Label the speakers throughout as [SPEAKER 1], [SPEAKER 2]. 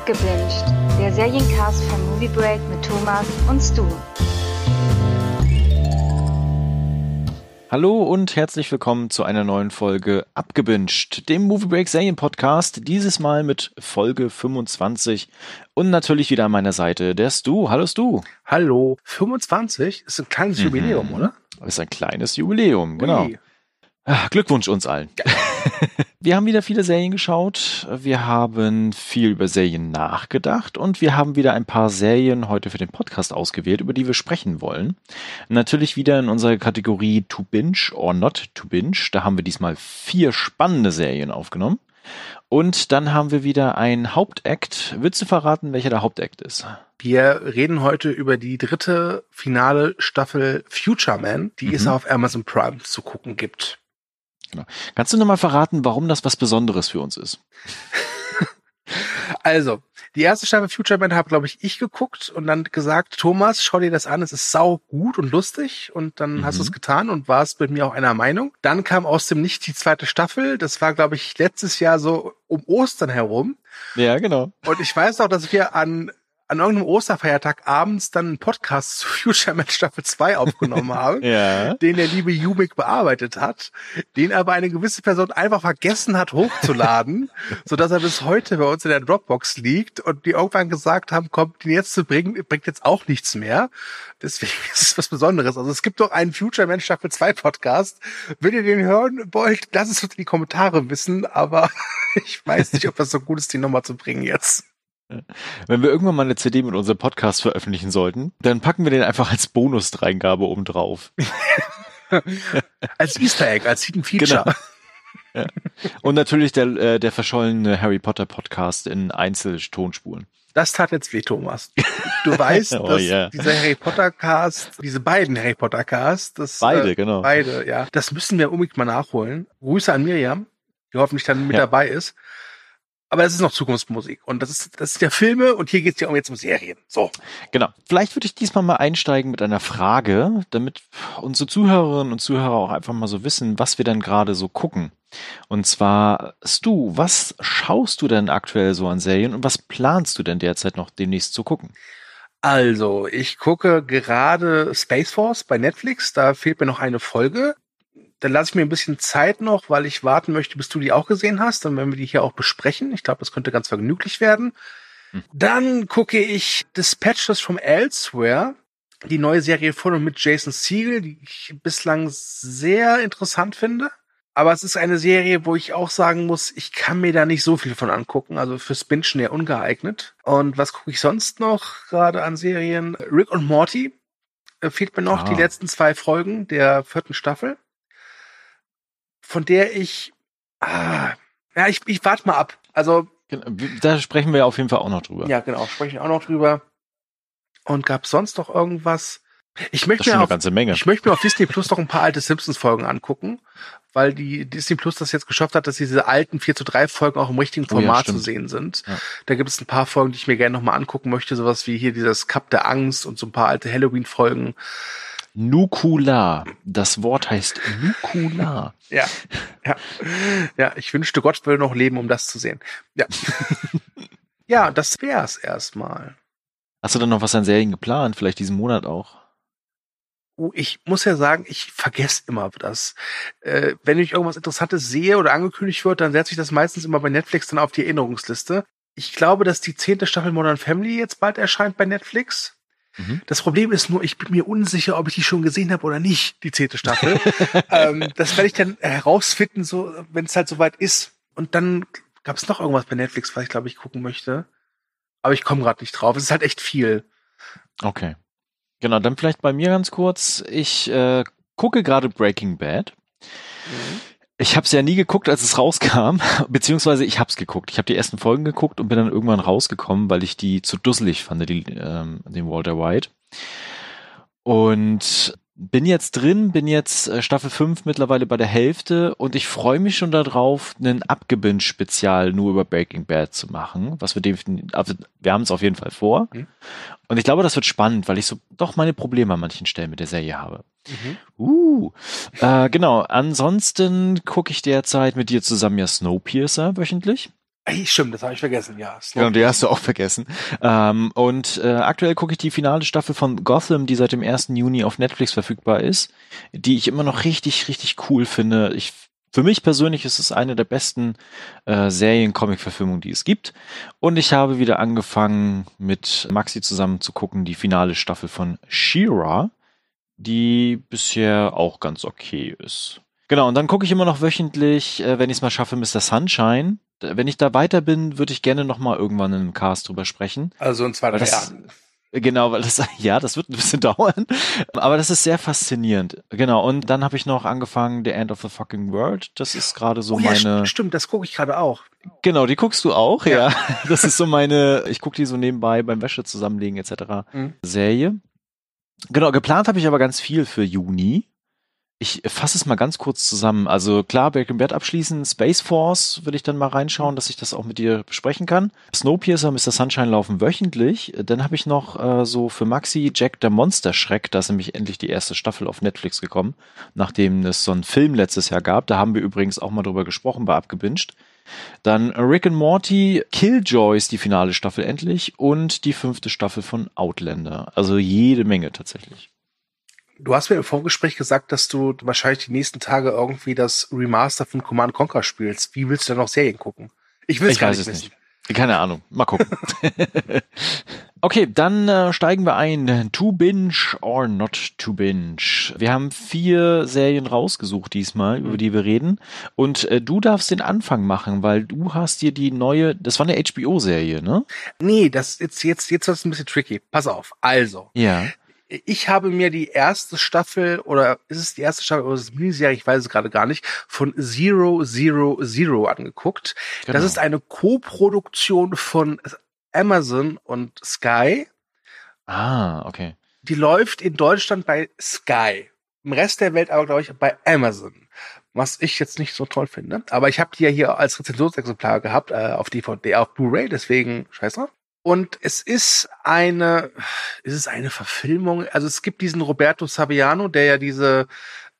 [SPEAKER 1] Abgebinged, der Seriencast von Movie Break mit Thomas und Stu.
[SPEAKER 2] Hallo und herzlich willkommen zu einer neuen Folge Abgebinged, dem Movie Break Serien Podcast, dieses Mal mit Folge 25 und natürlich wieder an meiner Seite der Stu. Hallo Stu.
[SPEAKER 3] Hallo. 25 ist ein kleines
[SPEAKER 2] Mhm.
[SPEAKER 3] Jubiläum, oder?
[SPEAKER 2] Ist ein kleines Jubiläum, genau.
[SPEAKER 3] Ui.
[SPEAKER 2] Ah, Glückwunsch uns allen. wir haben wieder viele Serien geschaut, wir haben viel über Serien nachgedacht und wir haben wieder ein paar Serien heute für den Podcast ausgewählt, über die wir sprechen wollen. Natürlich wieder in unserer Kategorie To Binge or Not To Binge. Da haben wir diesmal vier spannende Serien aufgenommen. Und dann haben wir wieder ein Hauptakt. Willst du verraten, welcher der Hauptakt ist?
[SPEAKER 3] Wir reden heute über die dritte finale Staffel Future Man, die es
[SPEAKER 2] Mhm.
[SPEAKER 3] auf Amazon Prime zu gucken gibt.
[SPEAKER 2] Kannst du nochmal verraten, warum das was Besonderes für uns ist?
[SPEAKER 3] Also, die erste Staffel Future Man habe, glaube ich, ich geguckt und dann gesagt, Thomas, schau dir das an, es ist sau gut und lustig und dann
[SPEAKER 2] Mhm.
[SPEAKER 3] hast du es getan und warst mit mir auch einer Meinung. Dann kam aus dem Nicht die zweite Staffel, das war, glaube ich, letztes Jahr so um Ostern herum
[SPEAKER 2] Ja, genau.
[SPEAKER 3] und ich weiß auch, dass wir an an irgendeinem Osterfeiertag abends dann einen Podcast zu Future Man Staffel 2 aufgenommen haben.
[SPEAKER 2] Ja.
[SPEAKER 3] den der liebe Jumik bearbeitet hat, den aber eine gewisse Person einfach vergessen hat hochzuladen, so dass er bis heute bei uns in der Dropbox liegt und die irgendwann gesagt haben, komm, den jetzt zu bringen, bringt jetzt auch nichts mehr. Deswegen ist es was Besonderes. Also es gibt doch einen Future Man Staffel 2 Podcast. Wenn ihr den hören wollt, lasst es uns in die Kommentare wissen, aber ich weiß nicht, ob das so gut ist, den nochmal zu bringen jetzt.
[SPEAKER 2] Wenn wir irgendwann mal eine CD mit unserem Podcast veröffentlichen sollten, dann packen wir den einfach als Bonusdreingabe oben drauf.
[SPEAKER 3] Als Easter Egg, als Hidden Feature.
[SPEAKER 2] Genau. Und natürlich der, äh, der verschollene Harry Potter Podcast in Einzelspuren.
[SPEAKER 3] Das tat jetzt weh, Thomas. Du weißt,
[SPEAKER 2] Oh,
[SPEAKER 3] dass
[SPEAKER 2] ja.
[SPEAKER 3] dieser Harry Potter Cast, diese beiden Harry Potter Cast, das
[SPEAKER 2] Beide,
[SPEAKER 3] äh,
[SPEAKER 2] genau.
[SPEAKER 3] beide, ja, das müssen wir unbedingt mal nachholen. Grüße an Miriam, die hoffentlich dann mit
[SPEAKER 2] Ja.
[SPEAKER 3] dabei ist. Aber das ist noch Zukunftsmusik und das ist das ist ja Filme und hier geht's ja um jetzt um Serien. So,
[SPEAKER 2] Genau. Vielleicht würde ich diesmal mal einsteigen mit einer Frage, damit unsere Zuhörerinnen und Zuhörer auch einfach mal so wissen, was wir denn gerade so gucken. Und zwar, Stu, was schaust du denn aktuell so an Serien und was planst du denn derzeit noch demnächst zu gucken?
[SPEAKER 3] also ich gucke gerade Space Force bei Netflix. Da fehlt mir noch eine Folge. Dann lasse ich mir ein bisschen Zeit noch, weil ich warten möchte, bis du die auch gesehen hast. Dann werden wir die hier auch besprechen. Ich glaube, das könnte ganz vergnüglich werden.
[SPEAKER 2] Hm.
[SPEAKER 3] Dann gucke ich Dispatches from Elsewhere, die neue Serie von und mit Jason Siegel, die ich bislang sehr interessant finde. Aber es ist eine Serie, wo ich auch sagen muss, ich kann mir da nicht so viel von angucken. Also fürs Bingen eher ungeeignet. Und was gucke ich sonst noch gerade an Serien? Rick und Morty. Äh, fehlt mir noch
[SPEAKER 2] Ah.
[SPEAKER 3] die letzten zwei Folgen der vierten Staffel. Von der ich, ah, ja, ich, ich warte mal ab. Also
[SPEAKER 2] Genau, Da sprechen wir auf jeden Fall auch noch drüber.
[SPEAKER 3] ja, genau, sprechen wir auch noch drüber. Und gab sonst noch irgendwas? Ich möchte mir
[SPEAKER 2] eine
[SPEAKER 3] auf,
[SPEAKER 2] ganze Menge.
[SPEAKER 3] ich möchte mir auf Disney Plus noch ein paar alte Simpsons-Folgen angucken, weil die Disney Plus das jetzt geschafft hat, dass diese alten 4 zu 3 Folgen auch im richtigen
[SPEAKER 2] Oh ja,
[SPEAKER 3] Format zu sehen sind.
[SPEAKER 2] Ja.
[SPEAKER 3] Da gibt es ein paar Folgen, die ich mir gerne noch mal angucken möchte, sowas wie hier dieses Cup der Angst und so ein paar alte Halloween-Folgen.
[SPEAKER 2] Nukular. Das Wort heißt Nukular.
[SPEAKER 3] Ja, ja, ja, ich wünschte, Gott würde noch leben, um das zu sehen. Ja, ja, das wär's erstmal.
[SPEAKER 2] Hast du dann noch was an Serien geplant? Vielleicht diesen Monat auch?
[SPEAKER 3] Oh, ich muss ja sagen, ich vergesse immer das. Äh, wenn ich irgendwas Interessantes sehe oder angekündigt wird, dann setze ich das meistens immer bei Netflix dann auf die Erinnerungsliste. Ich glaube, dass die zehnte Staffel Modern Family jetzt bald erscheint bei Netflix.
[SPEAKER 2] Mhm.
[SPEAKER 3] Das Problem ist nur, ich bin mir unsicher, ob ich die schon gesehen habe oder nicht, die zehnte Staffel. ähm, das werde ich dann herausfinden, so, wenn es halt soweit ist. Und dann gab es noch irgendwas bei Netflix, was ich glaube ich gucken möchte. Aber ich komme gerade nicht drauf. Es ist halt echt viel.
[SPEAKER 2] Okay. Genau, dann vielleicht bei mir ganz kurz. Ich äh, gucke gerade Breaking Bad. Ich habe es ja nie geguckt, als es rauskam, beziehungsweise ich habe es geguckt. Ich habe die ersten Folgen geguckt und bin dann irgendwann rausgekommen, weil ich die zu dusselig fand, die, ähm, den Walter White. Und bin jetzt drin, bin jetzt äh, Staffel 5 mittlerweile bei der Hälfte und ich freue mich schon darauf, einen Abgebinge-Spezial nur über Breaking Bad zu machen, was wir definitiv, also wir haben es auf jeden Fall vor.
[SPEAKER 3] Mhm.
[SPEAKER 2] Und ich glaube, das wird spannend, weil ich so doch meine Probleme an manchen Stellen mit der Serie habe.
[SPEAKER 3] Mhm.
[SPEAKER 2] Uh, äh, genau. Ansonsten gucke ich derzeit mit dir zusammen ja Snowpiercer wöchentlich.
[SPEAKER 3] Ey, stimmt, das habe ich vergessen, ja.
[SPEAKER 2] Genau, die hast du auch vergessen. Ähm, und äh, aktuell gucke ich die finale Staffel von Gotham, die seit dem 1. Juni auf Netflix verfügbar ist, die ich immer noch richtig, richtig cool finde. Ich für mich persönlich ist es eine der besten äh, Serien-Comic-Verfilmungen, die es gibt. Und ich habe wieder angefangen, mit Maxi zusammen zu gucken, die finale Staffel von She-Ra, die bisher auch ganz okay ist. Genau, und dann gucke ich immer noch wöchentlich, äh, wenn ich es mal schaffe, Mr. Sunshine. Wenn ich da weiter bin, würde ich gerne noch mal irgendwann in einem Cast drüber sprechen.
[SPEAKER 3] Also in zwei, drei Jahren.
[SPEAKER 2] Genau, weil das, ja, das wird ein bisschen dauern. Aber das ist sehr faszinierend. Genau. Und dann habe ich noch angefangen, The End of the Fucking World. Das ist gerade so
[SPEAKER 3] oh, ja,
[SPEAKER 2] meine.
[SPEAKER 3] Stimmt, das gucke ich gerade auch.
[SPEAKER 2] Genau, die guckst du auch, ja. ja. Das ist so meine, ich gucke die so nebenbei beim Wäsche zusammenlegen etc. Mhm. Serie. Genau, geplant habe ich aber ganz viel für Juni ich fasse es mal ganz kurz zusammen. Also klar, Breaking Bad abschließen, Space Force würde ich dann mal reinschauen, dass ich das auch mit dir besprechen kann. Snowpiercer, Mr. Sunshine laufen wöchentlich. Dann habe ich noch äh, so für Maxi Jack der Monster Schreck, da ist nämlich endlich die erste Staffel auf Netflix gekommen, nachdem es so einen Film letztes Jahr gab. Da haben wir übrigens auch mal drüber gesprochen bei Abgebinged. Dann Rick and Morty, Killjoys, die finale Staffel endlich und die fünfte Staffel von Outlander. Also jede Menge tatsächlich.
[SPEAKER 3] Du hast mir im Vorgespräch gesagt, dass du wahrscheinlich die nächsten Tage irgendwie das Remaster von Command Conquer spielst. Wie willst du denn noch Serien gucken?
[SPEAKER 2] Ich will es gar nicht wissen. Nicht. Keine Ahnung. Mal gucken. okay, dann äh, steigen wir ein. To binge or not to binge. Wir haben vier Serien rausgesucht diesmal, mhm. über die wir reden. Und äh, du darfst den Anfang machen, weil du hast dir die neue, das war eine HBO-Serie, ne?
[SPEAKER 3] Nee, das jetzt, jetzt, jetzt wird es ein bisschen tricky. Pass auf. Also.
[SPEAKER 2] Ja
[SPEAKER 3] ich habe mir die erste Staffel oder ist es die erste Staffel oder ist es Miniserie, ich weiß es gerade gar nicht, von Zero Zero Zero angeguckt. Genau. Das ist eine Co-Produktion von Amazon und Sky.
[SPEAKER 2] Ah, okay.
[SPEAKER 3] Die läuft in Deutschland bei Sky. Im Rest der Welt aber, glaube ich, bei Amazon. Was ich jetzt nicht so toll finde. Aber ich habe die ja hier als Rezensionsexemplar gehabt, äh, auf DVD, auf Blu-ray, deswegen scheiß drauf. Und es ist eine, ist es eine Verfilmung? Also es gibt diesen Roberto Saviano, der ja diese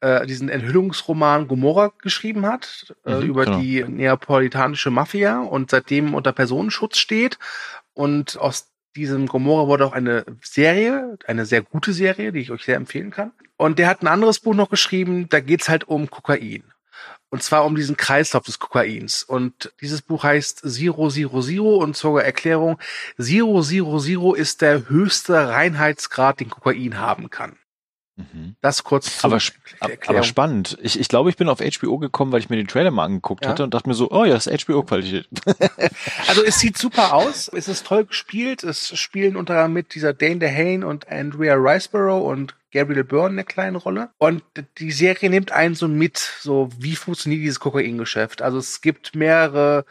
[SPEAKER 3] äh, diesen Enthüllungsroman Gomorra geschrieben hat äh, mhm, über genau. die neapolitanische Mafia und seitdem unter Personenschutz steht. Und aus diesem Gomorra wurde auch eine Serie, eine sehr gute Serie, die ich euch sehr empfehlen kann. Und der hat ein anderes Buch noch geschrieben, da geht's halt um Kokain. Und zwar um diesen Kreislauf des Kokains. Und dieses Buch heißt Zero Zero Zero und zur Erklärung, Zero Zero Zero ist der höchste Reinheitsgrad, den Kokain haben kann. Mhm. Das kurz
[SPEAKER 2] zu aber, aber spannend. Ich, ich glaube, ich bin auf HBO gekommen, weil ich mir den Trailer mal angeguckt ja. hatte und dachte mir so, oh ja, das ist HBO-Qualität.
[SPEAKER 3] also es sieht super aus, es ist toll gespielt, es spielen unter anderem mit dieser Dane DeHane und Andrea Riceborough und Gabriel Byrne eine kleine Rolle. Und die Serie nimmt einen so mit, so wie funktioniert dieses Kokaingeschäft. Also es gibt mehrere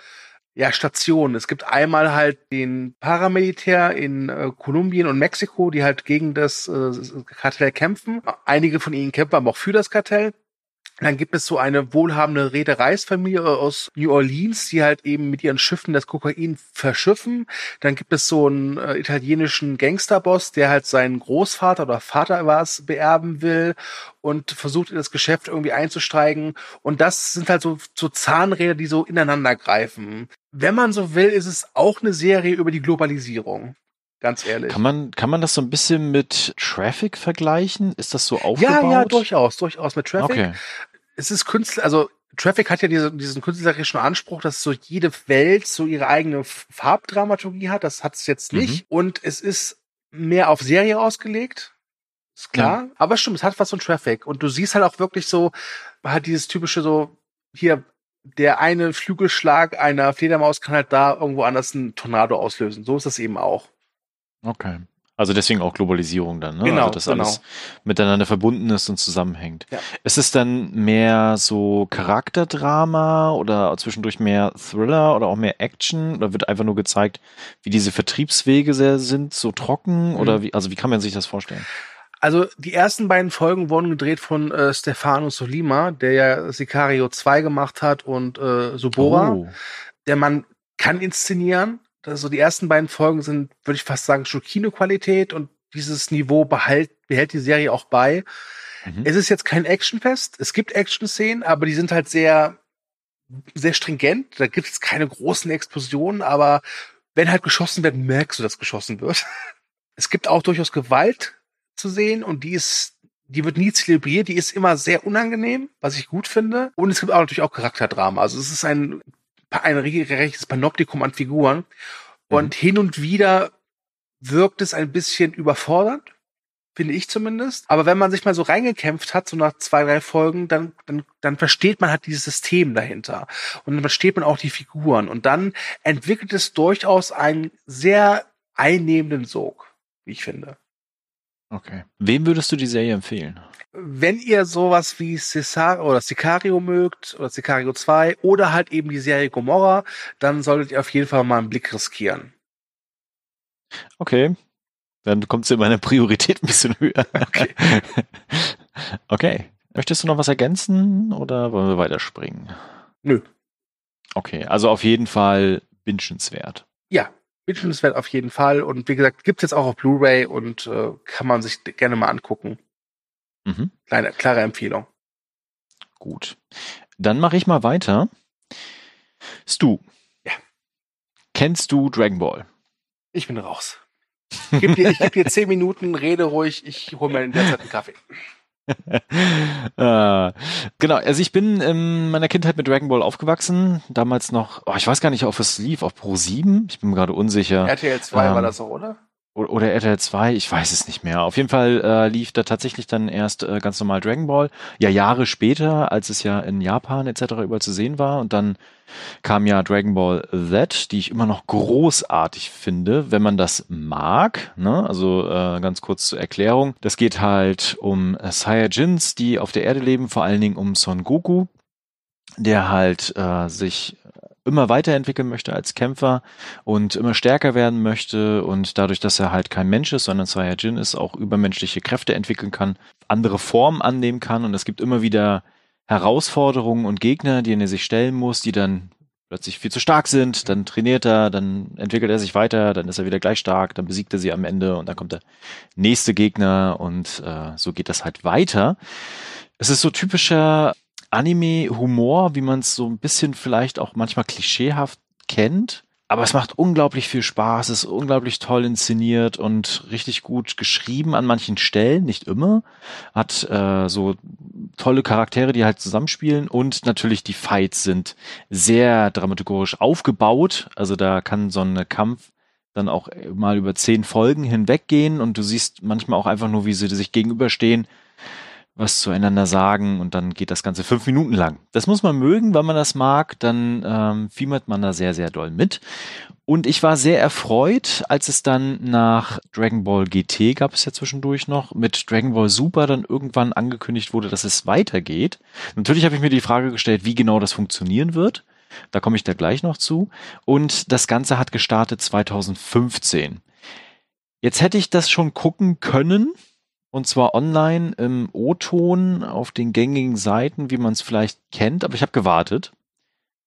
[SPEAKER 3] ja, Stationen. Es gibt einmal halt den Paramilitär in äh, Kolumbien und Mexiko, die halt gegen das äh, Kartell kämpfen. Einige von ihnen kämpfen aber auch für das Kartell. Dann gibt es so eine wohlhabende Reedereisfamilie aus New Orleans, die halt eben mit ihren Schiffen das Kokain verschiffen. Dann gibt es so einen äh, italienischen Gangsterboss, der halt seinen Großvater oder Vater was beerben will und versucht in das Geschäft irgendwie einzusteigen. Und das sind halt so, so Zahnräder, die so ineinander greifen. Wenn man so will, ist es auch eine Serie über die Globalisierung. Ganz ehrlich.
[SPEAKER 2] Kann man, kann man das so ein bisschen mit Traffic vergleichen? Ist das so aufgebaut?
[SPEAKER 3] Ja, ja, durchaus, durchaus mit Traffic. Okay. Es ist Künstler, also Traffic hat ja diese, diesen künstlerischen Anspruch, dass so jede Welt so ihre eigene Farbdramaturgie hat. Das hat es jetzt nicht. Mhm. Und es ist mehr auf Serie ausgelegt. Ist klar. Ja. Aber stimmt, es hat was von Traffic. Und du siehst halt auch wirklich so, halt dieses typische so, hier, der eine Flügelschlag einer Fledermaus kann halt da irgendwo anders einen Tornado auslösen. So ist das eben auch.
[SPEAKER 2] Okay. Also deswegen auch Globalisierung dann, ne?
[SPEAKER 3] Genau,
[SPEAKER 2] also dass
[SPEAKER 3] genau.
[SPEAKER 2] alles miteinander verbunden ist und zusammenhängt. Ja. Ist es dann mehr so Charakterdrama oder zwischendurch mehr Thriller oder auch mehr Action? Oder wird einfach nur gezeigt, wie diese Vertriebswege sehr sind, so trocken? Mhm. Oder wie, also wie kann man sich das vorstellen?
[SPEAKER 3] Also die ersten beiden Folgen wurden gedreht von äh, Stefano Solima, der ja Sicario 2 gemacht hat und äh, Subora. Oh. Der Mann kann inszenieren, also die ersten beiden Folgen sind, würde ich fast sagen, schon Kinoqualität und dieses Niveau behält, behält die Serie auch bei. Mhm. Es ist jetzt kein Actionfest. Es gibt Action-Szenen, aber die sind halt sehr, sehr stringent. Da gibt es keine großen Explosionen, aber wenn halt geschossen wird, merkst du, dass geschossen wird. Es gibt auch durchaus Gewalt zu sehen und die ist, die wird nie zelebriert, die ist immer sehr unangenehm, was ich gut finde. Und es gibt auch natürlich auch Charakterdrama. Also es ist ein, ein regelrechtes Panoptikum an Figuren. Und mhm. hin und wieder wirkt es ein bisschen überfordernd, finde ich zumindest. Aber wenn man sich mal so reingekämpft hat, so nach zwei, drei Folgen, dann, dann, dann versteht man halt dieses System dahinter. Und dann versteht man auch die Figuren. Und dann entwickelt es durchaus einen sehr einnehmenden Sog, wie ich finde.
[SPEAKER 2] Okay. Wem würdest du die Serie empfehlen?
[SPEAKER 3] Wenn ihr sowas wie Cesar oder Sicario mögt oder Sicario 2 oder halt eben die Serie Gomorra, dann solltet ihr auf jeden Fall mal einen Blick riskieren.
[SPEAKER 2] Okay, dann kommt es in meiner Priorität ein bisschen höher. Okay. okay. Möchtest du noch was ergänzen oder wollen wir weiterspringen?
[SPEAKER 3] Nö.
[SPEAKER 2] Okay, also auf jeden Fall wünschenswert.
[SPEAKER 3] Ja, wünschenswert auf jeden Fall. Und wie gesagt, gibt es jetzt auch auf Blu-ray und äh, kann man sich gerne mal angucken. Mhm. Kleine, klare Empfehlung.
[SPEAKER 2] Gut. Dann mache ich mal weiter. Stu.
[SPEAKER 3] Ja.
[SPEAKER 2] Kennst du Dragon Ball?
[SPEAKER 3] Ich bin raus. Ich gebe dir, geb dir zehn Minuten, rede ruhig, ich hole mir in der Zeit einen Kaffee.
[SPEAKER 2] äh, genau, also ich bin in meiner Kindheit mit Dragon Ball aufgewachsen. Damals noch, oh, ich weiß gar nicht, ob es lief, auf Pro 7. Ich bin mir gerade unsicher.
[SPEAKER 3] RTL 2 ähm, war das so, oder?
[SPEAKER 2] Oder RTL 2, ich weiß es nicht mehr. Auf jeden Fall äh, lief da tatsächlich dann erst äh, ganz normal Dragon Ball. Ja, Jahre später, als es ja in Japan etc. überall zu sehen war. Und dann kam ja Dragon Ball Z, die ich immer noch großartig finde, wenn man das mag. Ne? Also äh, ganz kurz zur Erklärung. Das geht halt um Saiyajins, die auf der Erde leben, vor allen Dingen um Son Goku, der halt äh, sich immer weiterentwickeln möchte als Kämpfer und immer stärker werden möchte und dadurch, dass er halt kein Mensch ist, sondern Saiyajin ist, auch übermenschliche Kräfte entwickeln kann, andere Formen annehmen kann und es gibt immer wieder Herausforderungen und Gegner, denen er sich stellen muss, die dann plötzlich viel zu stark sind, dann trainiert er, dann entwickelt er sich weiter, dann ist er wieder gleich stark, dann besiegt er sie am Ende und dann kommt der nächste Gegner und äh, so geht das halt weiter. Es ist so typischer Anime-Humor, wie man es so ein bisschen vielleicht auch manchmal klischeehaft kennt. Aber es macht unglaublich viel Spaß, ist unglaublich toll inszeniert und richtig gut geschrieben an manchen Stellen, nicht immer. Hat äh, so tolle Charaktere, die halt zusammenspielen und natürlich die Fights sind sehr dramaturgisch aufgebaut. Also da kann so ein Kampf dann auch mal über zehn Folgen hinweggehen und du siehst manchmal auch einfach nur, wie sie sich gegenüberstehen was zueinander sagen und dann geht das Ganze fünf Minuten lang. Das muss man mögen, wenn man das mag, dann ähm, fiebert man da sehr, sehr doll mit. Und ich war sehr erfreut, als es dann nach Dragon Ball GT gab es ja zwischendurch noch, mit Dragon Ball Super dann irgendwann angekündigt wurde, dass es weitergeht. Natürlich habe ich mir die Frage gestellt, wie genau das funktionieren wird. Da komme ich da gleich noch zu. Und das Ganze hat gestartet 2015. Jetzt hätte ich das schon gucken können, und zwar online im O-Ton auf den gängigen Seiten, wie man es vielleicht kennt. Aber ich habe gewartet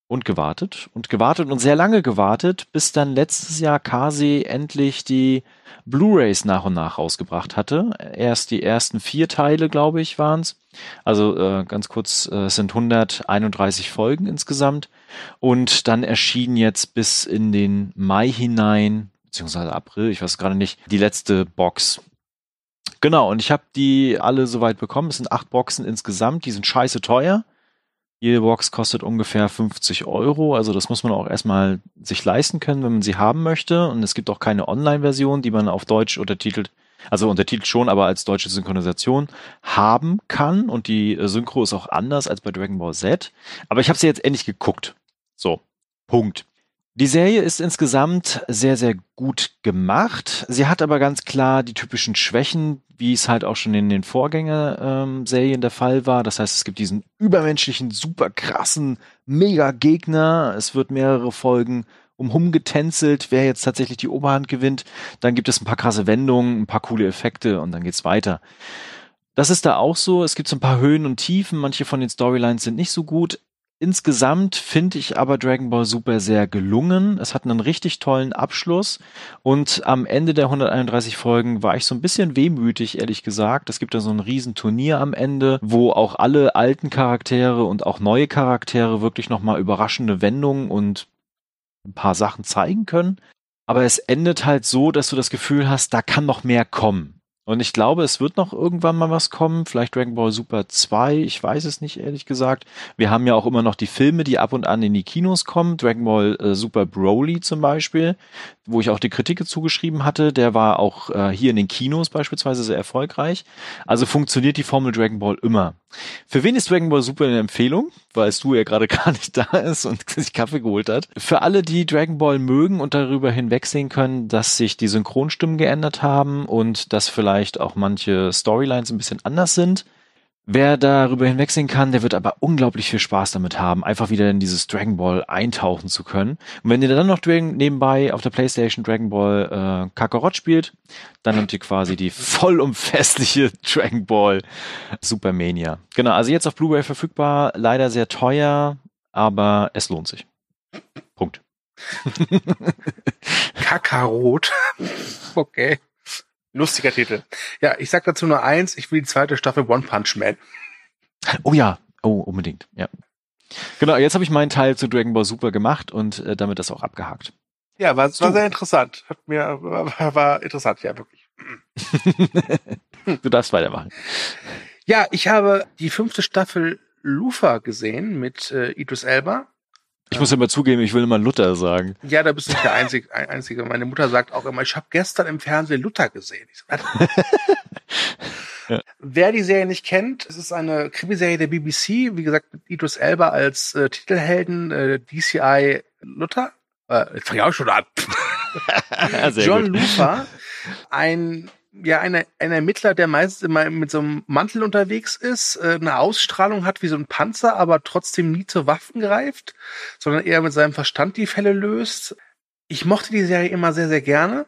[SPEAKER 2] und gewartet und gewartet und sehr lange gewartet, bis dann letztes Jahr Kase endlich die Blu-rays nach und nach rausgebracht hatte. Erst die ersten vier Teile, glaube ich, waren's. Also äh, ganz kurz, äh, es sind 131 Folgen insgesamt. Und dann erschien jetzt bis in den Mai hinein, beziehungsweise April, ich weiß gerade nicht, die letzte Box Genau, und ich habe die alle soweit bekommen. Es sind acht Boxen insgesamt, die sind scheiße teuer. Jede Box kostet ungefähr 50 Euro, also das muss man auch erstmal sich leisten können, wenn man sie haben möchte. Und es gibt auch keine Online-Version, die man auf Deutsch untertitelt, also untertitelt schon, aber als deutsche Synchronisation haben kann. Und die Synchro ist auch anders als bei Dragon Ball Z. Aber ich habe sie jetzt endlich geguckt. So, Punkt. Die Serie ist insgesamt sehr, sehr gut gemacht. Sie hat aber ganz klar die typischen Schwächen, wie es halt auch schon in den Vorgänger-Serien ähm, der Fall war. Das heißt, es gibt diesen übermenschlichen, super krassen Mega-Gegner. Es wird mehrere Folgen umhergetänzelt, wer jetzt tatsächlich die Oberhand gewinnt. Dann gibt es ein paar krasse Wendungen, ein paar coole Effekte und dann geht's weiter. Das ist da auch so. Es gibt so ein paar Höhen und Tiefen. Manche von den Storylines sind nicht so gut Insgesamt finde ich aber Dragon Ball Super sehr gelungen. Es hat einen richtig tollen Abschluss und am Ende der 131 Folgen war ich so ein bisschen wehmütig, ehrlich gesagt. Es gibt da so ein Riesenturnier am Ende, wo auch alle alten Charaktere und auch neue Charaktere wirklich nochmal überraschende Wendungen und ein paar Sachen zeigen können. Aber es endet halt so, dass du das Gefühl hast, da kann noch mehr kommen. Und ich glaube, es wird noch irgendwann mal was kommen, vielleicht Dragon Ball Super 2, ich weiß es nicht ehrlich gesagt. Wir haben ja auch immer noch die Filme, die ab und an in die Kinos kommen, Dragon Ball äh, Super Broly zum Beispiel, wo ich auch die Kritik zugeschrieben hatte, der war auch äh, hier in den Kinos beispielsweise sehr erfolgreich. Also funktioniert die Formel Dragon Ball immer. Für wen ist Dragon Ball Super eine Empfehlung? Weil du ja gerade gar nicht da ist und sich Kaffee geholt hat. Für alle, die Dragon Ball mögen und darüber hinwegsehen können, dass sich die Synchronstimmen geändert haben und dass vielleicht auch manche Storylines ein bisschen anders sind, Wer darüber hinwegsehen kann, der wird aber unglaublich viel Spaß damit haben, einfach wieder in dieses Dragon Ball eintauchen zu können. Und wenn ihr dann noch nebenbei auf der Playstation Dragon Ball äh, Kakarot spielt, dann habt ihr quasi die vollumfestliche Dragon Ball Supermania. Genau, also jetzt auf Blu-ray verfügbar, leider sehr teuer, aber es lohnt sich. Punkt.
[SPEAKER 3] Kakarot. okay. Lustiger Titel. Ja, ich sag dazu nur eins, ich will die zweite Staffel One Punch Man.
[SPEAKER 2] Oh ja, oh, unbedingt, ja. Genau, jetzt habe ich meinen Teil zu Dragon Ball Super gemacht und äh, damit das auch abgehakt.
[SPEAKER 3] Ja, war, war sehr interessant. Hat mir, war, war interessant, ja, wirklich.
[SPEAKER 2] du darfst weitermachen.
[SPEAKER 3] Ja, ich habe die fünfte Staffel Lufa gesehen mit äh, Idris Elba.
[SPEAKER 2] Ich muss immer zugeben, ich will immer Luther sagen.
[SPEAKER 3] Ja, da bist du nicht der Einzige. Einzige. Meine Mutter sagt auch immer, ich habe gestern im Fernsehen Luther gesehen. Ja. Wer die Serie nicht kennt, es ist eine Krimiserie der BBC, wie gesagt, mit Idris Elba als äh, Titelhelden, äh, DCI Luther. Äh, jetzt fange ich auch schon an. John. Luther, ein ja ein, ein Ermittler, der meistens immer mit so einem Mantel unterwegs ist, äh, eine Ausstrahlung hat wie so ein Panzer, aber trotzdem nie zu Waffen greift, sondern eher mit seinem Verstand die Fälle löst. Ich mochte die Serie immer sehr, sehr gerne.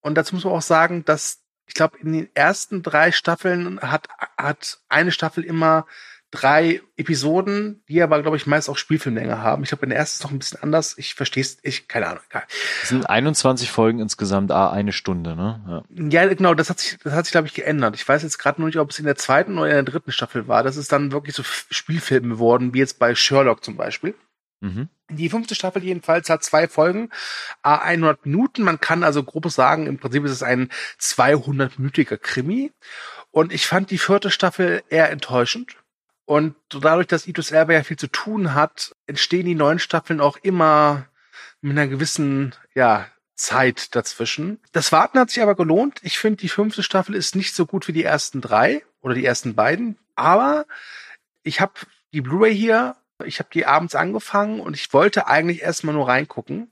[SPEAKER 3] Und dazu muss man auch sagen, dass ich glaube, in den ersten drei Staffeln hat, hat eine Staffel immer drei Episoden, die aber, glaube ich, meist auch Spielfilmlänge haben. Ich glaube, in der ersten ist noch ein bisschen anders. Ich verstehe es, ich, keine Ahnung, egal.
[SPEAKER 2] Es sind 21 Folgen insgesamt, ah, eine Stunde, ne?
[SPEAKER 3] Ja. ja, genau, das hat sich, das hat sich, glaube ich, geändert. Ich weiß jetzt gerade nur nicht, ob es in der zweiten oder in der dritten Staffel war. Das ist dann wirklich so Spielfilme geworden, wie jetzt bei Sherlock zum Beispiel. Mhm. Die fünfte Staffel jedenfalls hat zwei Folgen, 100 Minuten. Man kann also grob sagen, im Prinzip ist es ein 200-minütiger Krimi. Und ich fand die vierte Staffel eher enttäuschend und dadurch, dass Idris Elba ja viel zu tun hat, entstehen die neuen Staffeln auch immer mit einer gewissen, ja, Zeit dazwischen. Das Warten hat sich aber gelohnt. Ich finde, die fünfte Staffel ist nicht so gut wie die ersten drei oder die ersten beiden. Aber ich habe die Blu-ray hier, ich habe die abends angefangen und ich wollte eigentlich erstmal nur reingucken.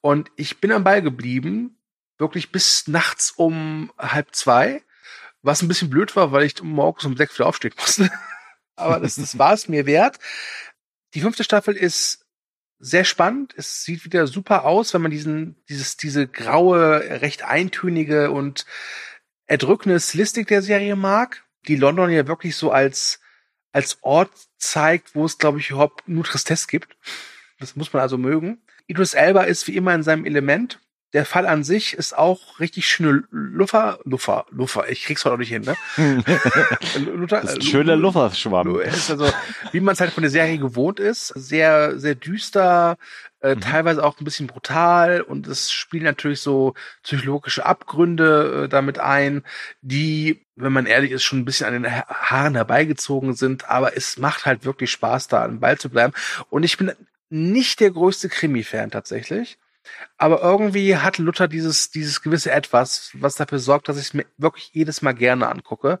[SPEAKER 3] Und ich bin am Ball geblieben, wirklich bis nachts um halb zwei, was ein bisschen blöd war, weil ich morgens um sechs wieder aufstehen musste aber das, das war es mir wert. Die fünfte Staffel ist sehr spannend. Es sieht wieder super aus, wenn man diesen, dieses, diese graue, recht eintönige und erdrückende Stilistik der Serie mag, die London ja wirklich so als, als Ort zeigt, wo es, glaube ich, überhaupt nur Tristesse gibt. Das muss man also mögen. Idris Elba ist wie immer in seinem Element. Der Fall an sich ist auch richtig schöne Luffer, Luffer, Luffer, ich krieg's heute auch nicht hin, ne?
[SPEAKER 2] Luther, das ist ein schöner Lufferschwamm.
[SPEAKER 3] Ist also, wie man es halt von der Serie gewohnt ist, sehr, sehr düster, äh, mhm. teilweise auch ein bisschen brutal und es spielen natürlich so psychologische Abgründe äh, damit ein, die, wenn man ehrlich ist, schon ein bisschen an den Haaren herbeigezogen sind, aber es macht halt wirklich Spaß, da am Ball zu bleiben. Und ich bin nicht der größte Krimi-Fan tatsächlich. Aber irgendwie hat Luther dieses, dieses gewisse Etwas, was dafür sorgt, dass ich es mir wirklich jedes Mal gerne angucke.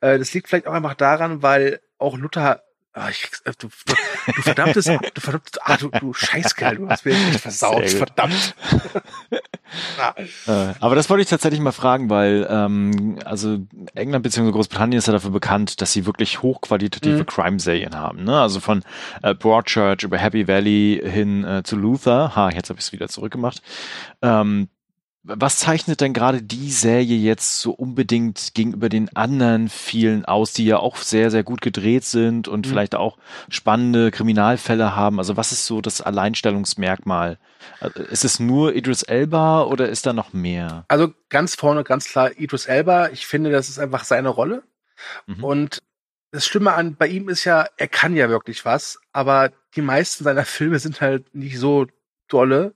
[SPEAKER 3] Äh, das liegt vielleicht auch einfach daran, weil auch Luther Ah, ich, äh, du, du verdammtes, du verdammtes, ah, du, du Scheißkerl, du hast mir nicht versaut, verdammt.
[SPEAKER 2] Äh, aber das wollte ich tatsächlich mal fragen, weil ähm, also England bzw. Großbritannien ist ja dafür bekannt, dass sie wirklich hochqualitative mhm. Crime-Serien haben. Ne? Also von äh, Broadchurch über Happy Valley hin äh, zu Luther. Ha, jetzt habe ich es wieder zurückgemacht. Ähm, Was zeichnet denn gerade die Serie jetzt so unbedingt gegenüber den anderen vielen aus, die ja auch sehr, sehr gut gedreht sind und mhm. vielleicht auch spannende Kriminalfälle haben? Also was ist so das Alleinstellungsmerkmal? Also, ist es nur Idris Elba oder ist da noch mehr?
[SPEAKER 3] Also ganz vorne, ganz klar Idris Elba. Ich finde, das ist einfach seine Rolle. Mhm. Und das Schlimme an bei ihm ist ja, er kann ja wirklich was, aber die meisten seiner Filme sind halt nicht so dolle.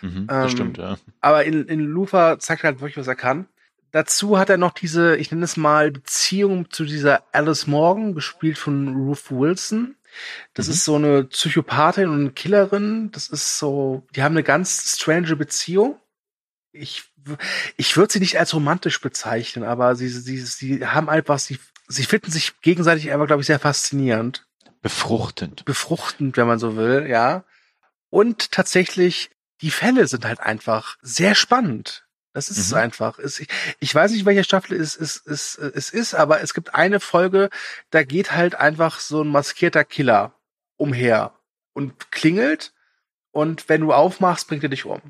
[SPEAKER 2] Mhm, das ähm, stimmt, ja.
[SPEAKER 3] Aber in, in Lufa zeigt er halt wirklich, was er kann. Dazu hat er noch diese, ich nenne es mal, Beziehung zu dieser Alice Morgan, gespielt von Ruth Wilson. Das mhm. ist so eine Psychopathin und eine Killerin. Das ist so, die haben eine ganz strange Beziehung. Ich, ich würde sie nicht als romantisch bezeichnen, aber sie, sie, sie haben einfach, sie, sie finden sich gegenseitig einfach, glaube ich, sehr faszinierend.
[SPEAKER 2] Befruchtend.
[SPEAKER 3] Befruchtend, wenn man so will, ja. Und tatsächlich, die Fälle sind halt einfach sehr spannend. Das ist mhm. einfach. Ich, ich weiß nicht, welche Staffel es, es, es, es ist, aber es gibt eine Folge, da geht halt einfach so ein maskierter Killer umher und klingelt und wenn du aufmachst, bringt er dich um.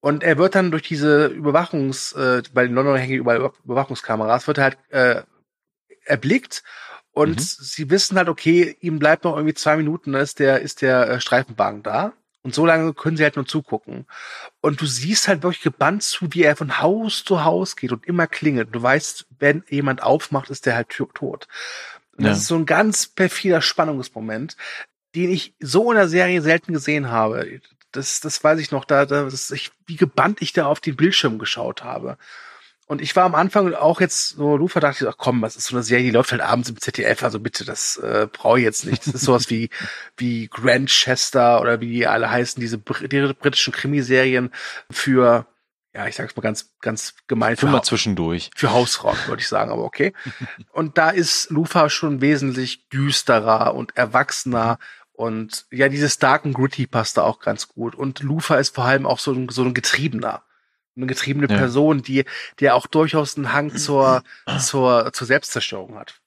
[SPEAKER 3] Und er wird dann durch diese Überwachungs, äh, bei den Londoner hängen überall Überwachungskameras, wird er halt äh, erblickt und mhm. sie wissen halt, okay, ihm bleibt noch irgendwie zwei Minuten, dann ist der, ist der äh, Streifenwagen da. Und so lange können sie halt nur zugucken. Und du siehst halt wirklich gebannt zu, wie er von Haus zu Haus geht und immer klingelt. Du weißt, wenn jemand aufmacht, ist der halt tot. Und ja. das ist so ein ganz perfider Spannungsmoment, den ich so in der Serie selten gesehen habe. Das, das weiß ich noch, da, da ich, wie gebannt ich da auf den Bildschirm geschaut habe. Und ich war am Anfang auch jetzt so, Lufa dachte ich, ach komm, was ist so eine Serie, die läuft halt abends im ZDF, also bitte, das äh, brauche ich jetzt nicht. Das ist sowas wie, wie Grandchester oder wie die alle heißen, diese die britischen Krimiserien für, ja, ich sag's mal ganz, ganz gemein.
[SPEAKER 2] Für, mal zwischendurch.
[SPEAKER 3] Für Hausraum, würde ich sagen, aber okay. und da ist Lufa schon wesentlich düsterer und erwachsener. Und ja, dieses Dark and Gritty passt da auch ganz gut. Und Lufa ist vor allem auch so ein, so ein Getriebener eine getriebene ja. Person, die, der auch durchaus einen Hang zur, zur, zur Selbstzerstörung hat.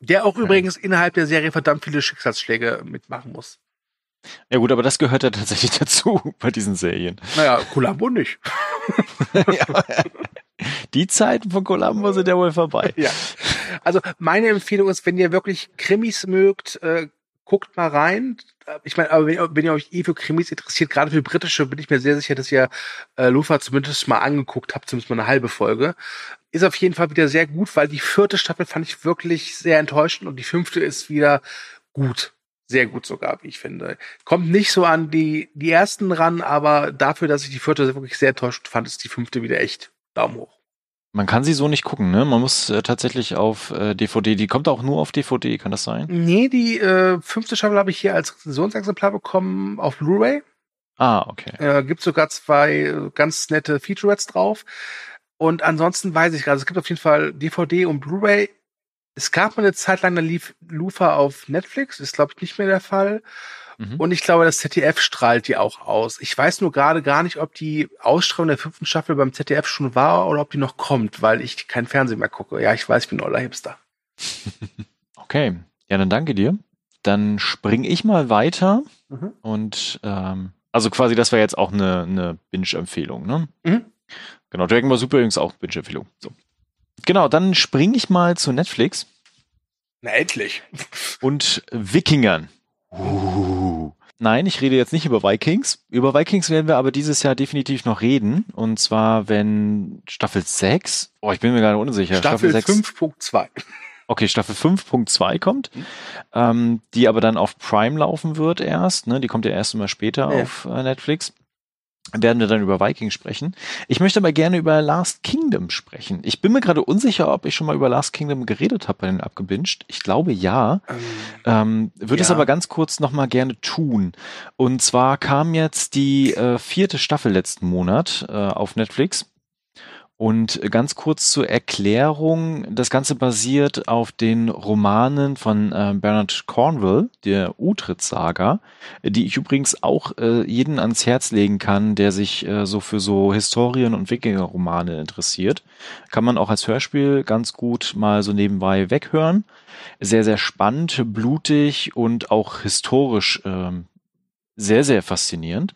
[SPEAKER 3] Der auch ja. übrigens innerhalb der Serie verdammt viele Schicksalsschläge mitmachen muss.
[SPEAKER 2] Ja gut, aber das gehört ja tatsächlich dazu bei diesen Serien.
[SPEAKER 3] Naja, Columbo nicht. ja,
[SPEAKER 2] die Zeiten von Columbo sind ja wohl vorbei.
[SPEAKER 3] Ja. Also meine Empfehlung ist, wenn ihr wirklich Krimis mögt, äh, guckt mal rein. Ich meine, aber wenn, wenn, ihr euch eh für Krimis interessiert, gerade für britische, bin ich mir sehr sicher, dass ihr äh, Lufa zumindest mal angeguckt habt, zumindest mal eine halbe Folge. Ist auf jeden Fall wieder sehr gut, weil die vierte Staffel fand ich wirklich sehr enttäuschend und die fünfte ist wieder gut. Sehr gut sogar, wie ich finde. Kommt nicht so an die, die ersten ran, aber dafür, dass ich die vierte wirklich sehr enttäuschend fand, ist die fünfte wieder echt Daumen hoch.
[SPEAKER 2] Man kann sie so nicht gucken, ne? Man muss äh, tatsächlich auf äh, DVD, die kommt auch nur auf DVD, kann das sein?
[SPEAKER 3] Nee, die äh, fünfte Staffel habe ich hier als Rezensionsexemplar bekommen auf Blu-ray.
[SPEAKER 2] Ah, okay.
[SPEAKER 3] Äh, gibt sogar zwei äh, ganz nette Featurettes drauf. Und ansonsten weiß ich gerade, es gibt auf jeden Fall DVD und Blu-ray. Es gab mal eine Zeit lang, da lief Lufa auf Netflix, ist glaube ich nicht mehr der Fall. Mhm. Und ich glaube, das ZDF strahlt die auch aus. Ich weiß nur gerade gar nicht, ob die Ausstrahlung der fünften Staffel beim ZDF schon war oder ob die noch kommt, weil ich kein Fernsehen mehr gucke. Ja, ich weiß, ich bin Oller Hipster.
[SPEAKER 2] okay, ja, dann danke dir. Dann spring ich mal weiter mhm. und ähm, also quasi, das wäre jetzt auch eine, eine Binge-Empfehlung, ne? Mhm. Genau, Dragon Ball Super übrigens auch Binge-Empfehlung. So. Genau, dann springe ich mal zu Netflix.
[SPEAKER 3] Na endlich.
[SPEAKER 2] Und Wikingern. Uh. Nein, ich rede jetzt nicht über Vikings. Über Vikings werden wir aber dieses Jahr definitiv noch reden. Und zwar, wenn Staffel 6, oh, ich bin mir gerade unsicher.
[SPEAKER 3] Staffel, Staffel 5.2.
[SPEAKER 2] Okay, Staffel 5.2 kommt, mhm. ähm, die aber dann auf Prime laufen wird erst. Ne? Die kommt ja erst immer später ja. auf äh, Netflix werden wir dann über Vikings sprechen. Ich möchte aber gerne über Last Kingdom sprechen. Ich bin mir gerade unsicher, ob ich schon mal über Last Kingdom geredet habe bei den Abgebinged. Ich glaube ja. Ähm, ähm, würde ja. es aber ganz kurz nochmal gerne tun. Und zwar kam jetzt die äh, vierte Staffel letzten Monat äh, auf Netflix. Und ganz kurz zur Erklärung, das Ganze basiert auf den Romanen von äh, Bernard Cornwell, der Utrecht-Saga, die ich übrigens auch äh, jeden ans Herz legen kann, der sich äh, so für so Historien- und Wikinger-Romane interessiert. Kann man auch als Hörspiel ganz gut mal so nebenbei weghören. Sehr, sehr spannend, blutig und auch historisch ähm, sehr, sehr faszinierend.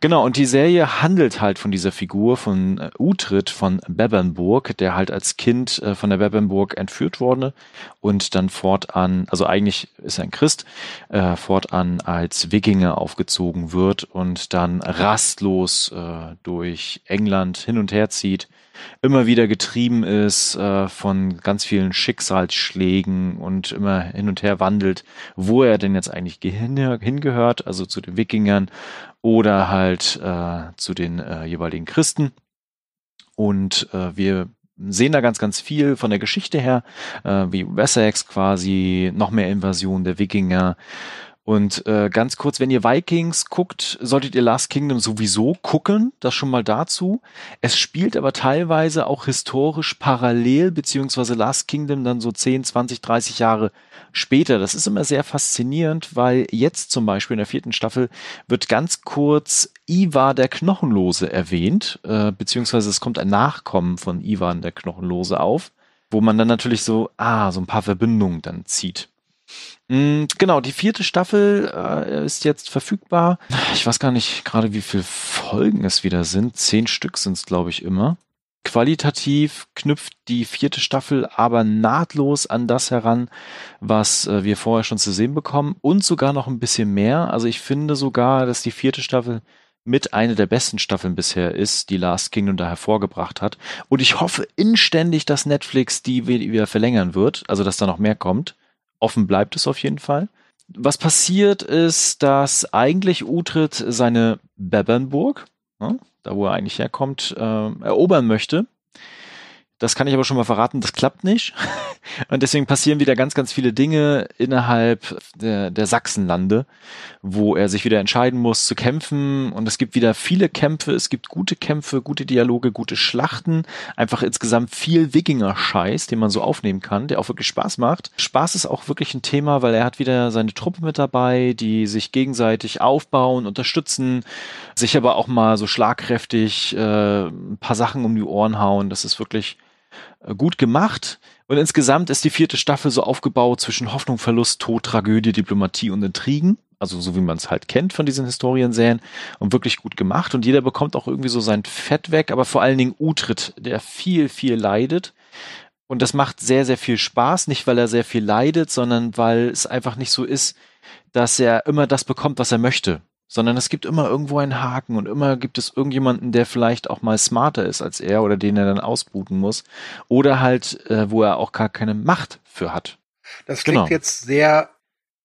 [SPEAKER 2] Genau, und die Serie handelt halt von dieser Figur von äh, Utrid von Bebernburg, der halt als Kind äh, von der Bebernburg entführt wurde und dann fortan, also eigentlich ist er ein Christ, äh, fortan als Wikinger aufgezogen wird und dann rastlos äh, durch England hin und her zieht, immer wieder getrieben ist äh, von ganz vielen Schicksalsschlägen und immer hin und her wandelt, wo er denn jetzt eigentlich hingehört, also zu den Wikingern oder halt äh, zu den äh, jeweiligen Christen. Und äh, wir sehen da ganz, ganz viel von der Geschichte her, äh, wie Wessex quasi, noch mehr Invasion der Wikinger, und äh, ganz kurz, wenn ihr Vikings guckt, solltet ihr Last Kingdom sowieso gucken, das schon mal dazu. Es spielt aber teilweise auch historisch parallel, beziehungsweise Last Kingdom dann so 10, 20, 30 Jahre später. Das ist immer sehr faszinierend, weil jetzt zum Beispiel in der vierten Staffel wird ganz kurz Ivar der Knochenlose erwähnt, äh, beziehungsweise es kommt ein Nachkommen von Ivan der Knochenlose auf, wo man dann natürlich so, ah, so ein paar Verbindungen dann zieht. Mm, genau, die vierte Staffel äh, ist jetzt verfügbar. Ich weiß gar nicht gerade, wie viele Folgen es wieder sind. Zehn Stück sind es, glaube ich, immer. Qualitativ knüpft die vierte Staffel aber nahtlos an das heran, was äh, wir vorher schon zu sehen bekommen und sogar noch ein bisschen mehr. Also ich finde sogar, dass die vierte Staffel mit einer der besten Staffeln bisher ist, die Last Kingdom da hervorgebracht hat. Und ich hoffe inständig, dass Netflix die wieder verlängern wird, also dass da noch mehr kommt. Offen bleibt es auf jeden Fall. Was passiert ist, dass eigentlich Utrid seine Bebernburg, ne, da wo er eigentlich herkommt, äh, erobern möchte das kann ich aber schon mal verraten, das klappt nicht. Und deswegen passieren wieder ganz, ganz viele Dinge innerhalb der, der Sachsenlande, wo er sich wieder entscheiden muss zu kämpfen. Und es gibt wieder viele Kämpfe, es gibt gute Kämpfe, gute Dialoge, gute Schlachten. Einfach insgesamt viel Wikinger-Scheiß, den man so aufnehmen kann, der auch wirklich Spaß macht. Spaß ist auch wirklich ein Thema, weil er hat wieder seine Truppe mit dabei, die sich gegenseitig aufbauen, unterstützen, sich aber auch mal so schlagkräftig äh, ein paar Sachen um die Ohren hauen. Das ist wirklich gut gemacht. Und insgesamt ist die vierte Staffel so aufgebaut zwischen Hoffnung, Verlust, Tod, Tragödie, Diplomatie und Intrigen. Also so wie man es halt kennt von diesen Historienserien und wirklich gut gemacht. Und jeder bekommt auch irgendwie so sein Fett weg, aber vor allen Dingen Utrid, der viel, viel leidet. Und das macht sehr, sehr viel Spaß. Nicht, weil er sehr viel leidet, sondern weil es einfach nicht so ist, dass er immer das bekommt, was er möchte sondern es gibt immer irgendwo einen Haken und immer gibt es irgendjemanden, der vielleicht auch mal smarter ist als er oder den er dann ausbuten muss oder halt, äh, wo er auch gar keine Macht für hat.
[SPEAKER 3] Das klingt genau. jetzt sehr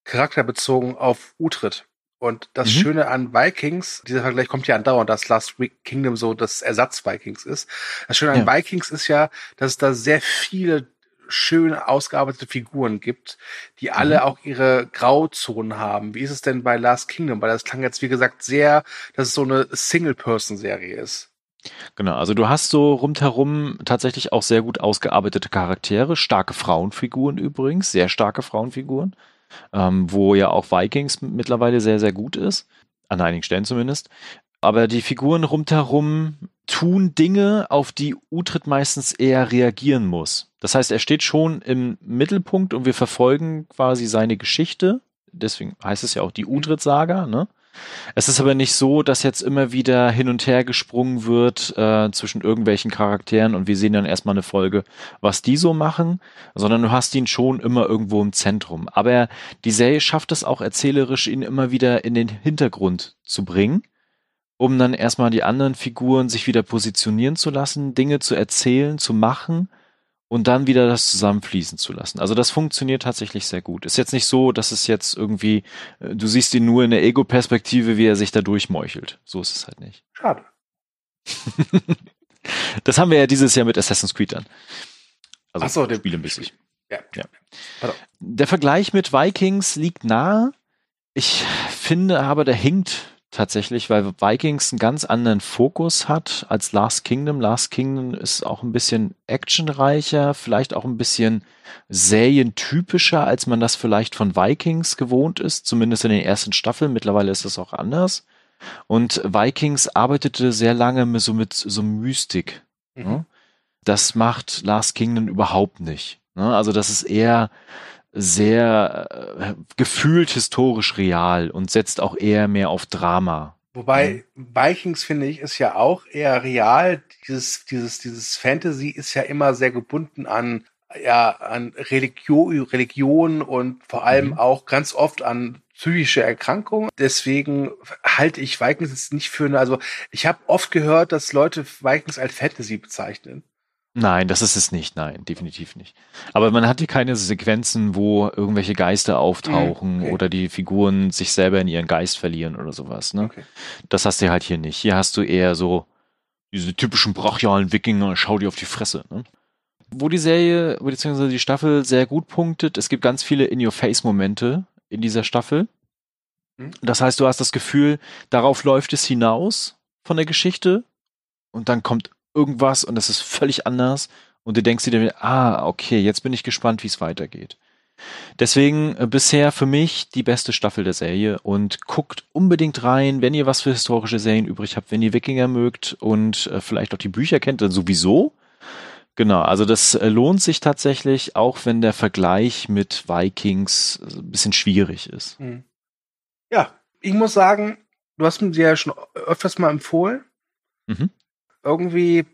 [SPEAKER 3] charakterbezogen auf Utrid. Und das mhm. Schöne an Vikings, dieser Vergleich kommt ja andauernd, dass Last Week Kingdom so das Ersatz Vikings ist. Das Schöne an ja. Vikings ist ja, dass es da sehr viele schön ausgearbeitete Figuren gibt, die alle mhm. auch ihre Grauzonen haben. Wie ist es denn bei Last Kingdom? Weil das klang jetzt, wie gesagt, sehr, dass es so eine Single-Person-Serie ist.
[SPEAKER 2] Genau, also du hast so rundherum tatsächlich auch sehr gut ausgearbeitete Charaktere, starke Frauenfiguren übrigens, sehr starke Frauenfiguren, ähm, wo ja auch Vikings mittlerweile sehr, sehr gut ist, an einigen Stellen zumindest. Aber die Figuren rundherum tun Dinge, auf die Utrid meistens eher reagieren muss. Das heißt, er steht schon im Mittelpunkt und wir verfolgen quasi seine Geschichte. Deswegen heißt es ja auch die Utrid-Saga. Ne? Es ist aber nicht so, dass jetzt immer wieder hin und her gesprungen wird äh, zwischen irgendwelchen Charakteren und wir sehen dann erstmal eine Folge, was die so machen, sondern du hast ihn schon immer irgendwo im Zentrum. Aber die Serie schafft es auch erzählerisch, ihn immer wieder in den Hintergrund zu bringen um dann erstmal die anderen Figuren sich wieder positionieren zu lassen, Dinge zu erzählen, zu machen und dann wieder das zusammenfließen zu lassen. Also das funktioniert tatsächlich sehr gut. Ist jetzt nicht so, dass es jetzt irgendwie, äh, du siehst ihn nur in der Ego-Perspektive, wie er sich da durchmeuchelt. So ist es halt nicht.
[SPEAKER 3] Schade.
[SPEAKER 2] das haben wir ja dieses Jahr mit Assassin's Creed dann. Also
[SPEAKER 3] Ach so,
[SPEAKER 2] Spiel ein bisschen.
[SPEAKER 3] Ja.
[SPEAKER 2] ja. Der Vergleich mit Vikings liegt nahe. Ich finde aber, der hinkt tatsächlich, weil Vikings einen ganz anderen Fokus hat als Last Kingdom. Last Kingdom ist auch ein bisschen actionreicher, vielleicht auch ein bisschen serientypischer, als man das vielleicht von Vikings gewohnt ist, zumindest in den ersten Staffeln. Mittlerweile ist das auch anders. Und Vikings arbeitete sehr lange so mit so Mystik. Mhm. Das macht Last Kingdom überhaupt nicht. Ne? Also das ist eher sehr äh, gefühlt historisch real und setzt auch eher mehr auf Drama.
[SPEAKER 3] Wobei Vikings finde ich ist ja auch eher real. Dieses dieses dieses Fantasy ist ja immer sehr gebunden an ja an Religion Religion und vor allem
[SPEAKER 2] Mhm.
[SPEAKER 3] auch ganz oft an psychische Erkrankungen. Deswegen halte ich Vikings jetzt nicht für eine. Also ich habe oft gehört, dass Leute Vikings als Fantasy bezeichnen.
[SPEAKER 2] Nein, das ist es nicht. Nein, definitiv nicht. Aber man hat hier keine Sequenzen, wo irgendwelche Geister auftauchen
[SPEAKER 3] Mm, okay.
[SPEAKER 2] oder die Figuren sich selber in ihren Geist verlieren oder sowas. Ne?
[SPEAKER 3] Okay.
[SPEAKER 2] Das hast du halt hier nicht. Hier hast du eher so diese typischen brachialen Wikinger, schau dir auf die Fresse. Ne? Wo die Serie, beziehungsweise die Staffel sehr gut punktet, es gibt ganz viele In-Your-Face-Momente in dieser Staffel.
[SPEAKER 3] Hm.
[SPEAKER 2] Das heißt, du hast das Gefühl, darauf läuft es hinaus von der Geschichte und dann kommt irgendwas und das ist völlig anders und du denkst dir ah, okay, jetzt bin ich gespannt, wie es weitergeht. Deswegen äh, bisher für mich die beste Staffel der Serie und guckt unbedingt rein, wenn ihr was für historische Serien übrig habt, wenn ihr Wikinger mögt und äh, vielleicht auch die Bücher kennt, dann sowieso. Genau, also das äh, lohnt sich tatsächlich, auch wenn der Vergleich mit Vikings äh, ein bisschen schwierig ist.
[SPEAKER 3] Hm. Ja, ich muss sagen, du hast mir die ja schon öfters mal empfohlen.
[SPEAKER 2] Mhm.
[SPEAKER 3] Irgendwie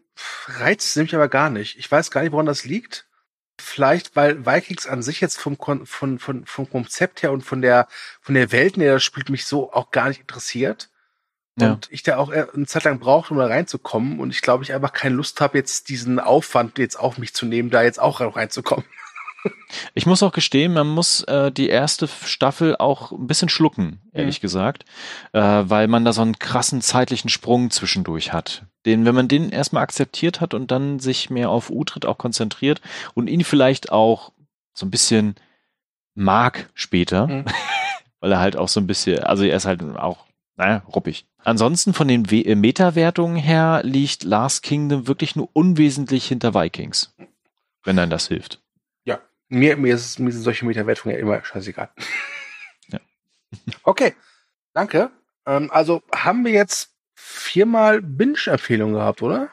[SPEAKER 3] reizt es mich aber gar nicht. Ich weiß gar nicht, woran das liegt. Vielleicht, weil Vikings an sich jetzt vom, Kon von, von, vom Konzept her und von der, von der Welt, in der das spielt, mich so auch gar nicht interessiert.
[SPEAKER 2] Ja.
[SPEAKER 3] Und ich da auch eine Zeit lang brauchte, um da reinzukommen. Und ich glaube, ich einfach keine Lust habe, jetzt diesen Aufwand jetzt auf mich zu nehmen, da jetzt auch reinzukommen.
[SPEAKER 2] Ich muss auch gestehen, man muss äh, die erste Staffel auch ein bisschen schlucken, ehrlich gesagt, äh, weil man da so einen krassen zeitlichen Sprung zwischendurch hat. Den, wenn man den erstmal akzeptiert hat und dann sich mehr auf Utrecht auch konzentriert und ihn vielleicht auch so ein bisschen mag später,
[SPEAKER 3] Mhm.
[SPEAKER 2] weil er halt auch so ein bisschen, also er ist halt auch, naja, ruppig. Ansonsten von den We- äh, Meta-Wertungen her liegt Last Kingdom wirklich nur unwesentlich hinter Vikings, wenn dann das hilft.
[SPEAKER 3] Mir, mir, ist, mir sind solche Meterwertungen ja immer scheißegal.
[SPEAKER 2] Ja.
[SPEAKER 3] Okay, danke. Ähm, also haben wir jetzt viermal Binge-Empfehlungen gehabt, oder?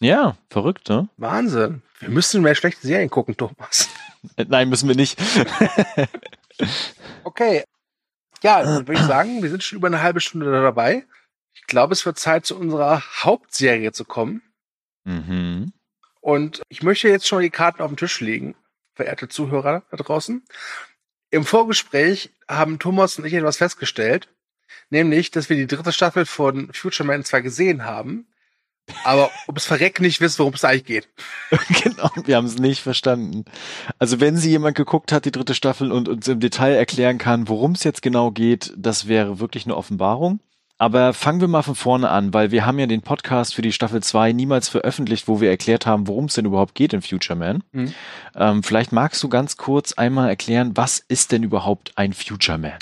[SPEAKER 2] Ja, verrückt, ne?
[SPEAKER 3] Wahnsinn. Wir müssen mehr schlechte Serien gucken, Thomas.
[SPEAKER 2] Nein, müssen wir nicht.
[SPEAKER 3] Okay. Ja, dann würde ich sagen, wir sind schon über eine halbe Stunde dabei. Ich glaube, es wird Zeit, zu unserer Hauptserie zu kommen.
[SPEAKER 2] mhm.
[SPEAKER 3] Und ich möchte jetzt schon mal die Karten auf den Tisch legen, verehrte Zuhörer da draußen. Im Vorgespräch haben Thomas und ich etwas festgestellt, nämlich, dass wir die dritte Staffel von Future Man zwar gesehen haben, aber ob es verreckt nicht wissen, worum es eigentlich geht.
[SPEAKER 2] genau, wir haben es nicht verstanden. Also wenn sie jemand geguckt hat, die dritte Staffel, und uns im Detail erklären kann, worum es jetzt genau geht, das wäre wirklich eine Offenbarung. Aber fangen wir mal von vorne an, weil wir haben ja den Podcast für die Staffel 2 niemals veröffentlicht, wo wir erklärt haben, worum es denn überhaupt geht in Future Man.
[SPEAKER 3] Mhm.
[SPEAKER 2] Ähm, vielleicht magst du ganz kurz einmal erklären, was ist denn überhaupt ein Future Man?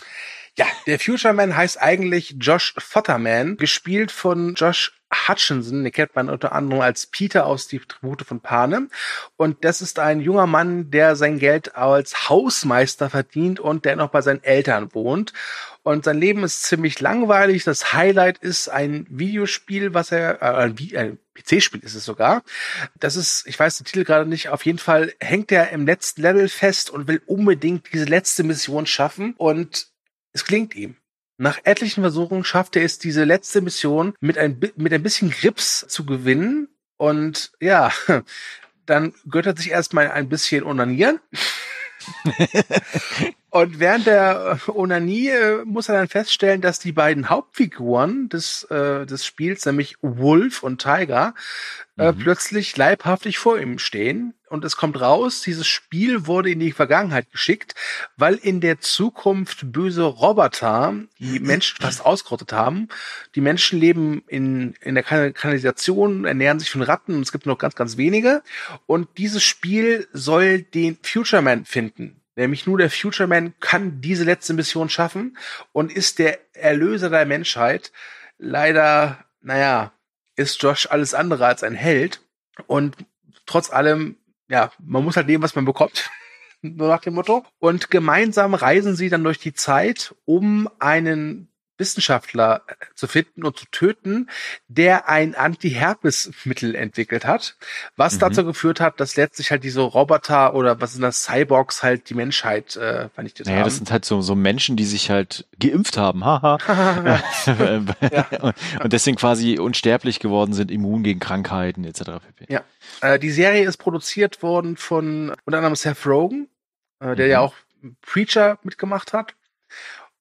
[SPEAKER 3] Ja, der Future Man heißt eigentlich Josh Futterman, gespielt von Josh Hutchinson, den kennt man unter anderem als Peter aus Die Tribute von Panem. Und das ist ein junger Mann, der sein Geld als Hausmeister verdient und der noch bei seinen Eltern wohnt. Und sein Leben ist ziemlich langweilig. Das Highlight ist ein Videospiel, was er, äh, ein PC-Spiel ist es sogar. Das ist, ich weiß den Titel gerade nicht, auf jeden Fall hängt er im letzten Level fest und will unbedingt diese letzte Mission schaffen. Und es klingt ihm. Nach etlichen Versuchen schafft er es, diese letzte Mission mit ein, mit ein bisschen Grips zu gewinnen. Und ja, dann göttert sich erstmal ein bisschen onanieren. Und während der Onanie äh, muss er dann feststellen, dass die beiden Hauptfiguren des, äh, des Spiels, nämlich Wolf und Tiger, äh,
[SPEAKER 2] Mhm.
[SPEAKER 3] plötzlich leibhaftig vor ihm stehen. Und es kommt raus, dieses Spiel wurde in die Vergangenheit geschickt, weil in der Zukunft böse Roboter die Menschen fast ausgerottet haben. Die Menschen leben in, in der Kan- Kanalisation, ernähren sich von Ratten und es gibt noch ganz, ganz wenige. Und dieses Spiel soll den Future Man finden. Nämlich nur der Future Man kann diese letzte Mission schaffen und ist der Erlöser der Menschheit. Leider, naja, ist Josh alles andere als ein Held. Und trotz allem, ja, man muss halt nehmen, was man bekommt. Nur nach dem Motto. Und gemeinsam reisen sie dann durch die Zeit, um einen Wissenschaftler äh, zu finden und zu töten, der ein Anti-Herpes-Mittel entwickelt hat, was
[SPEAKER 2] Mhm.
[SPEAKER 3] dazu geführt hat, dass letztlich halt diese Roboter oder was sind das, Cyborgs halt die Menschheit äh, vernichtet
[SPEAKER 2] Naja, das
[SPEAKER 3] haben.
[SPEAKER 2] sind halt so, so Menschen, die sich halt geimpft haben, haha. und, und deswegen quasi unsterblich geworden sind, immun gegen Krankheiten etc. pp.
[SPEAKER 3] Ja. Äh, die Serie ist produziert worden von unter anderem Seth Rogen, äh, der
[SPEAKER 2] Mhm.
[SPEAKER 3] ja auch Preacher mitgemacht hat.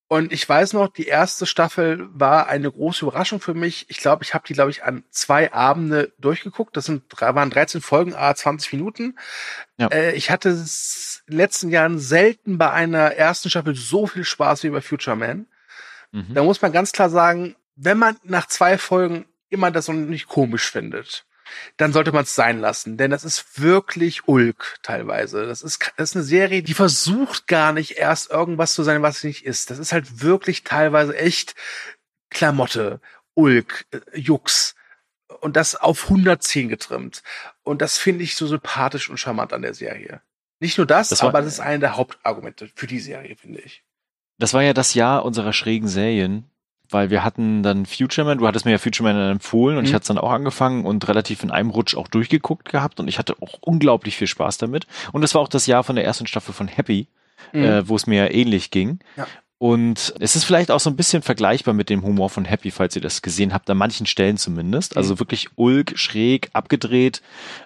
[SPEAKER 3] Und ich weiß noch, die erste Staffel war eine große Überraschung für mich. Ich glaube, ich habe die, glaube ich, an zwei Abende durchgeguckt. Das sind, waren 13 Folgen, a 20 Minuten.
[SPEAKER 2] Ja.
[SPEAKER 3] Äh, ich hatte es in den letzten Jahren selten bei einer ersten Staffel so viel Spaß wie bei Future Man.
[SPEAKER 2] Mhm.
[SPEAKER 3] Da muss man ganz klar sagen, wenn man nach zwei Folgen immer das noch nicht komisch findet, dann sollte man es sein lassen, denn das ist wirklich Ulk teilweise. Das ist, das ist eine Serie, die versucht gar nicht erst irgendwas zu sein, was es nicht ist. Das ist halt wirklich teilweise echt Klamotte, Ulk, äh, Jux und das auf 110 getrimmt. Und das finde ich so sympathisch und charmant an der Serie. Nicht nur das,
[SPEAKER 2] Das war-
[SPEAKER 3] aber das ist einer der Hauptargumente für die Serie, finde ich.
[SPEAKER 2] Das war ja das Jahr unserer schrägen Serien, weil wir hatten dann Future Man, du hattest mir ja Future Man dann empfohlen und
[SPEAKER 3] Mhm.
[SPEAKER 2] ich hatte es dann auch angefangen und relativ in einem Rutsch auch durchgeguckt gehabt und ich hatte auch unglaublich viel Spaß damit. Und das war auch das Jahr von der ersten Staffel von Happy, äh, wo es mir ähnlich ging.
[SPEAKER 3] Ja.
[SPEAKER 2] Und es ist vielleicht auch so ein bisschen vergleichbar mit dem Humor von Happy, falls ihr das gesehen habt, an manchen Stellen zumindest. Also
[SPEAKER 3] Mhm.
[SPEAKER 2] wirklich ulk, schräg, abgedreht,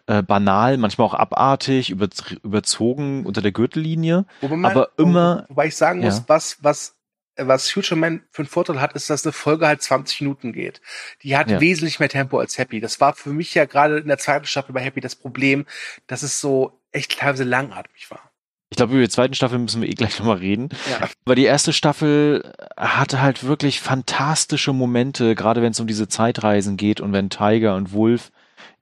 [SPEAKER 2] äh, banal, manchmal auch abartig, über, überzogen unter der Gürtellinie.
[SPEAKER 3] Man,
[SPEAKER 2] Aber immer-
[SPEAKER 3] Wobei ich sagen muss,
[SPEAKER 2] Ja.
[SPEAKER 3] was, was, was Future Man für einen Vorteil hat, ist, dass eine Folge halt 20 Minuten geht. Die hat
[SPEAKER 2] Ja.
[SPEAKER 3] wesentlich mehr Tempo als Happy. Das war für mich ja gerade in der zweiten Staffel bei Happy das Problem, dass es so echt teilweise langatmig war.
[SPEAKER 2] Ich glaube, über die zweite Staffel müssen wir eh gleich nochmal reden.
[SPEAKER 3] Ja.
[SPEAKER 2] Aber die erste Staffel hatte halt wirklich fantastische Momente, gerade wenn es um diese Zeitreisen geht und wenn Tiger und Wolf,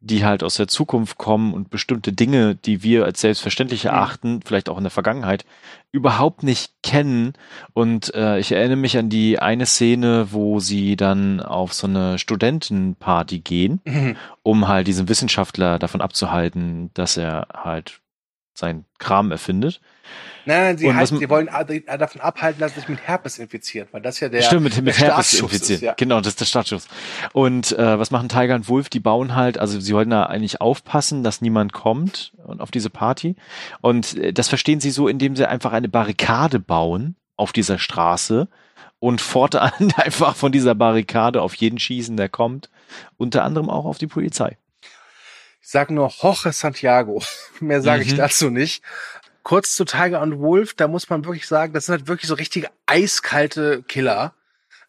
[SPEAKER 2] die halt aus der Zukunft kommen und bestimmte Dinge, die wir als selbstverständlich
[SPEAKER 3] Mhm.
[SPEAKER 2] erachten, vielleicht auch in der Vergangenheit, überhaupt nicht kennen. Und äh, ich erinnere mich an die eine Szene, wo sie dann auf so eine Studentenparty gehen, um halt diesen Wissenschaftler davon abzuhalten, dass er halt seinen Kram erfindet.
[SPEAKER 3] Nein, nein, sie,
[SPEAKER 2] m-
[SPEAKER 3] sie wollen ad- davon abhalten, dass sich mit Herpes infiziert, weil das ja der,
[SPEAKER 2] Stimmt, mit, mit
[SPEAKER 3] der
[SPEAKER 2] Herpes infiziert.
[SPEAKER 3] ist, ja.
[SPEAKER 2] Genau, das ist der Startschuss. Und äh, was machen Tiger und Wolf? Die bauen halt, also sie wollten da eigentlich aufpassen, dass niemand kommt und auf diese Party. Und äh, das verstehen sie so, indem sie einfach eine Barrikade bauen auf dieser Straße und fortan einfach von dieser Barrikade auf jeden schießen, der kommt. Unter anderem auch auf die Polizei.
[SPEAKER 3] Ich sage nur Jorge Santiago. Mehr sage ich
[SPEAKER 2] Mhm.
[SPEAKER 3] dazu nicht. Kurz zu Tiger und Wolf, da muss man wirklich sagen, das sind halt wirklich so richtige eiskalte Killer,